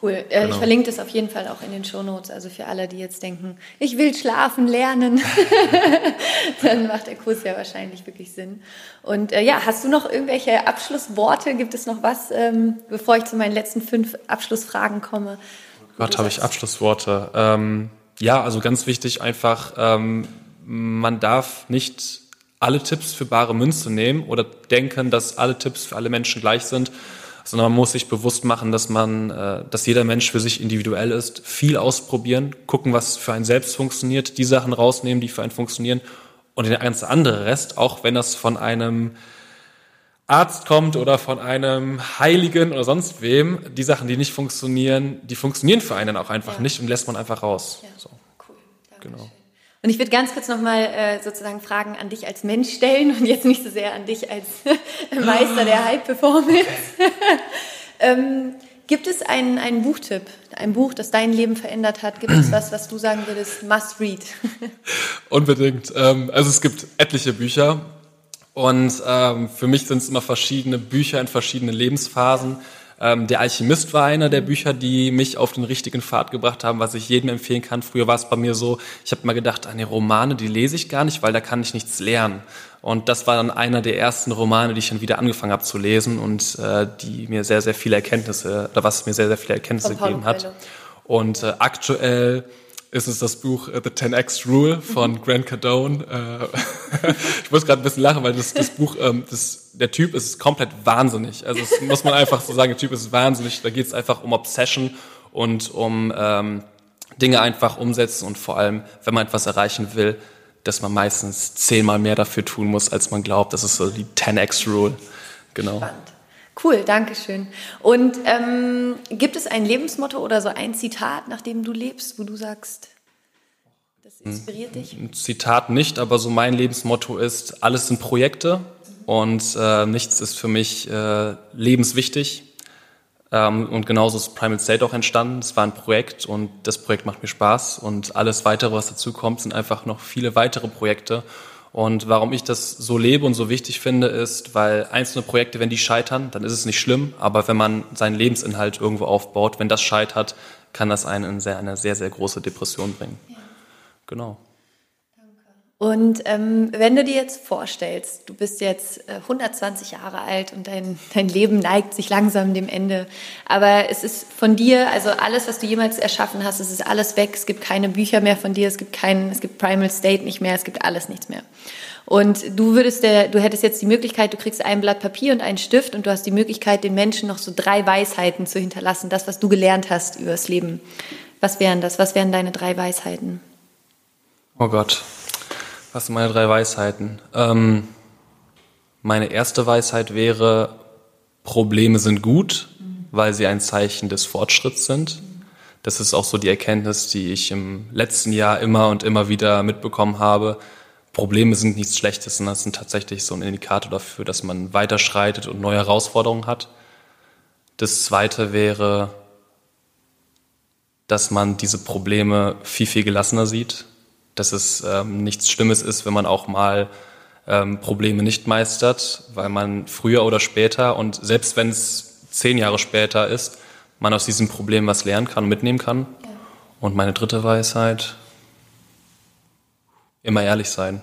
Cool. Äh, genau. Ich verlinke das auf jeden Fall auch in den Shownotes. Also für alle, die jetzt denken, ich will schlafen lernen, dann macht der Kurs ja wahrscheinlich wirklich Sinn. Und äh, ja, hast du noch irgendwelche Abschlussworte? Gibt es noch was, ähm, bevor ich zu meinen letzten fünf Abschlussfragen komme? Gott, habe ich Abschlussworte. Ähm ja, also ganz wichtig einfach, ähm, man darf nicht alle Tipps für bare Münze nehmen oder denken, dass alle Tipps für alle Menschen gleich sind, sondern man muss sich bewusst machen, dass man, äh, dass jeder Mensch für sich individuell ist, viel ausprobieren, gucken, was für einen selbst funktioniert, die Sachen rausnehmen, die für einen funktionieren und der ganze andere Rest, auch wenn das von einem Arzt kommt oder von einem Heiligen oder sonst wem, die Sachen, die nicht funktionieren, die funktionieren für einen auch einfach ja. nicht und lässt man einfach raus. Ja. So. Cool. Dankeschön. Genau. Und ich würde ganz kurz nochmal äh, sozusagen Fragen an dich als Mensch stellen und jetzt nicht so sehr an dich als Meister der High-Performance. ähm, gibt es einen, einen Buchtipp, ein Buch, das dein Leben verändert hat? Gibt es was, was du sagen würdest, must read? Unbedingt. Ähm, also es gibt etliche Bücher. Und ähm, für mich sind es immer verschiedene Bücher in verschiedenen Lebensphasen. Ähm, der Alchemist war einer der Bücher, die mich auf den richtigen Pfad gebracht haben, was ich jedem empfehlen kann. Früher war es bei mir so, ich habe mal gedacht, eine Romane, die lese ich gar nicht, weil da kann ich nichts lernen. Und das war dann einer der ersten Romane, die ich dann wieder angefangen habe zu lesen und äh, die mir sehr, sehr viele Erkenntnisse, oder was mir sehr, sehr viele Erkenntnisse gegeben hat. Und äh, aktuell ist es das Buch äh, The 10X Rule von mhm. Grant Cardone. Äh, ich muss gerade ein bisschen lachen, weil das, das Buch, ähm, das, der Typ ist komplett wahnsinnig. Also das muss man einfach so sagen, der Typ ist wahnsinnig. Da geht es einfach um Obsession und um ähm, Dinge einfach umsetzen und vor allem, wenn man etwas erreichen will, dass man meistens zehnmal mehr dafür tun muss, als man glaubt. Das ist so die 10X Rule. Genau. Spannend. Cool, danke schön. Und ähm, gibt es ein Lebensmotto oder so ein Zitat, nach dem du lebst, wo du sagst, das inspiriert dich? Ein Zitat nicht, aber so mein Lebensmotto ist, alles sind Projekte und äh, nichts ist für mich äh, lebenswichtig. Ähm, und genauso ist Primal State auch entstanden. Es war ein Projekt und das Projekt macht mir Spaß und alles weitere, was dazu kommt, sind einfach noch viele weitere Projekte. Und warum ich das so lebe und so wichtig finde, ist, weil einzelne Projekte, wenn die scheitern, dann ist es nicht schlimm. Aber wenn man seinen Lebensinhalt irgendwo aufbaut, wenn das scheitert, kann das einen in sehr, eine sehr, sehr große Depression bringen. Ja. Genau. Und ähm, wenn du dir jetzt vorstellst, du bist jetzt äh, 120 Jahre alt und dein, dein Leben neigt sich langsam dem Ende, aber es ist von dir, also alles, was du jemals erschaffen hast, es ist alles weg, es gibt keine Bücher mehr von dir, es gibt keinen, es gibt Primal State nicht mehr, es gibt alles nichts mehr. Und du würdest der, du hättest jetzt die Möglichkeit, du kriegst ein Blatt Papier und einen Stift und du hast die Möglichkeit, den Menschen noch so drei Weisheiten zu hinterlassen, das, was du gelernt hast übers Leben. Was wären das? Was wären deine drei Weisheiten? Oh Gott. Was sind meine drei Weisheiten? Ähm, meine erste Weisheit wäre, Probleme sind gut, weil sie ein Zeichen des Fortschritts sind. Das ist auch so die Erkenntnis, die ich im letzten Jahr immer und immer wieder mitbekommen habe. Probleme sind nichts Schlechtes, sondern sind tatsächlich so ein Indikator dafür, dass man weiterschreitet und neue Herausforderungen hat. Das zweite wäre, dass man diese Probleme viel, viel gelassener sieht dass es ähm, nichts Schlimmes ist, wenn man auch mal ähm, Probleme nicht meistert, weil man früher oder später und selbst wenn es zehn Jahre später ist, man aus diesem Problem was lernen kann und mitnehmen kann. Ja. Und meine dritte Weisheit, immer ehrlich sein.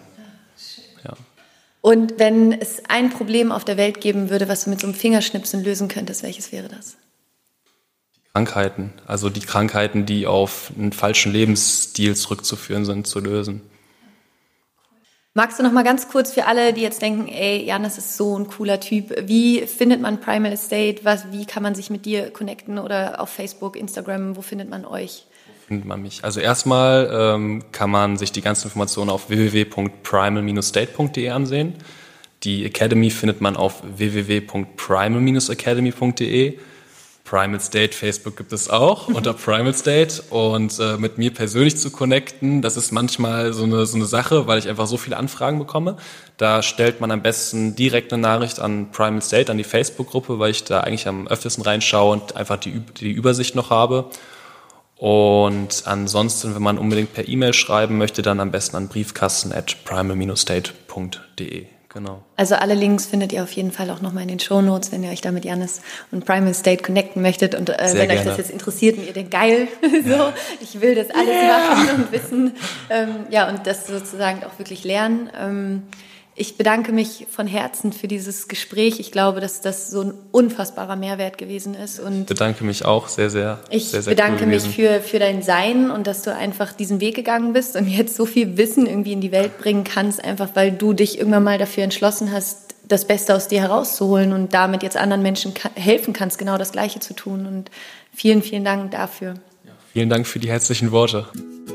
Ja. Und wenn es ein Problem auf der Welt geben würde, was du mit so einem Fingerschnipsen lösen könntest, welches wäre das? Krankheiten, also die Krankheiten, die auf einen falschen Lebensstil zurückzuführen sind, zu lösen. Magst du noch mal ganz kurz für alle, die jetzt denken, ey, Janis ist so ein cooler Typ, wie findet man Primal Estate? Was, wie kann man sich mit dir connecten oder auf Facebook, Instagram, wo findet man euch? Wo findet man mich? Also erstmal ähm, kann man sich die ganzen Informationen auf www.primal-state.de ansehen. Die Academy findet man auf www.primal-academy.de. Primal State, Facebook gibt es auch unter Primal State und äh, mit mir persönlich zu connecten, das ist manchmal so eine, so eine Sache, weil ich einfach so viele Anfragen bekomme. Da stellt man am besten direkt eine Nachricht an Primal State, an die Facebook-Gruppe, weil ich da eigentlich am öftesten reinschaue und einfach die, die Übersicht noch habe. Und ansonsten, wenn man unbedingt per E-Mail schreiben möchte, dann am besten an briefkasten at primal-state.de. Genau. Also alle Links findet ihr auf jeden Fall auch nochmal in den Show Notes, wenn ihr euch da mit Janis und Primal State connecten möchtet. Und äh, wenn gerne. euch das jetzt interessiert und ihr denkt, geil, so, ich will das alles yeah. machen und wissen, ähm, ja, und das sozusagen auch wirklich lernen. Ähm, ich bedanke mich von Herzen für dieses Gespräch. Ich glaube, dass das so ein unfassbarer Mehrwert gewesen ist. Und ich bedanke mich auch sehr, sehr. Ich sehr, sehr bedanke cool mich für, für dein Sein und dass du einfach diesen Weg gegangen bist und jetzt so viel Wissen irgendwie in die Welt bringen kannst, einfach weil du dich irgendwann mal dafür entschlossen hast, das Beste aus dir herauszuholen und damit jetzt anderen Menschen helfen kannst, genau das Gleiche zu tun. Und vielen, vielen Dank dafür. Ja, vielen Dank für die herzlichen Worte.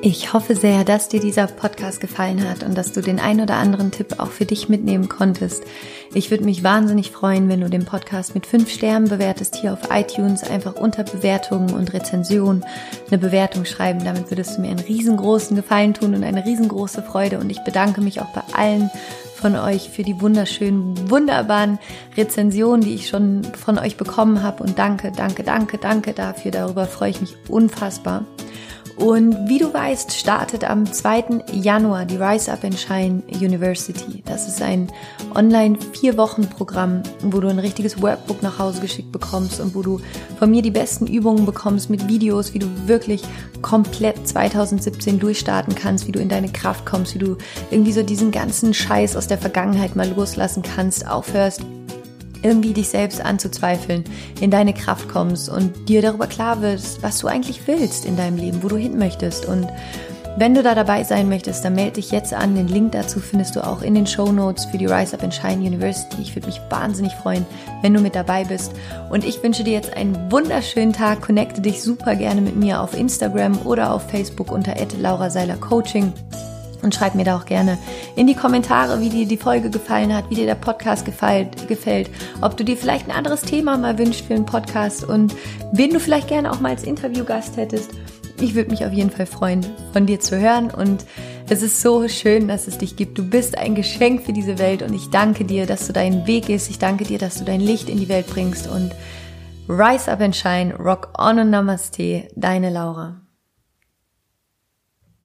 Ich hoffe sehr, dass dir dieser Podcast gefallen hat und dass du den ein oder anderen Tipp auch für dich mitnehmen konntest. Ich würde mich wahnsinnig freuen, wenn du den Podcast mit fünf Sternen bewertest hier auf iTunes, einfach unter Bewertungen und Rezensionen eine Bewertung schreiben. Damit würdest du mir einen riesengroßen Gefallen tun und eine riesengroße Freude. Und ich bedanke mich auch bei allen von euch für die wunderschönen, wunderbaren Rezensionen, die ich schon von euch bekommen habe. Und danke, danke, danke, danke dafür. Darüber freue ich mich unfassbar. Und wie du weißt, startet am 2. Januar die Rise Up and Shine University. Das ist ein online vier Wochen Programm, wo du ein richtiges Workbook nach Hause geschickt bekommst und wo du von mir die besten Übungen bekommst mit Videos, wie du wirklich komplett 2017 durchstarten kannst, wie du in deine Kraft kommst, wie du irgendwie so diesen ganzen Scheiß aus der Vergangenheit mal loslassen kannst, aufhörst irgendwie dich selbst anzuzweifeln, in deine Kraft kommst und dir darüber klar wirst, was du eigentlich willst in deinem Leben, wo du hin möchtest. Und wenn du da dabei sein möchtest, dann melde dich jetzt an. Den Link dazu findest du auch in den Show Notes für die Rise Up and Shine University. Ich würde mich wahnsinnig freuen, wenn du mit dabei bist. Und ich wünsche dir jetzt einen wunderschönen Tag. Connecte dich super gerne mit mir auf Instagram oder auf Facebook unter Laura Seiler Coaching. Und schreib mir da auch gerne in die Kommentare, wie dir die Folge gefallen hat, wie dir der Podcast gefällt, gefällt, ob du dir vielleicht ein anderes Thema mal wünschst für einen Podcast und wen du vielleicht gerne auch mal als Interviewgast hättest. Ich würde mich auf jeden Fall freuen, von dir zu hören und es ist so schön, dass es dich gibt. Du bist ein Geschenk für diese Welt und ich danke dir, dass du deinen Weg gehst. Ich danke dir, dass du dein Licht in die Welt bringst und Rise up and shine, rock on und Namaste, deine Laura.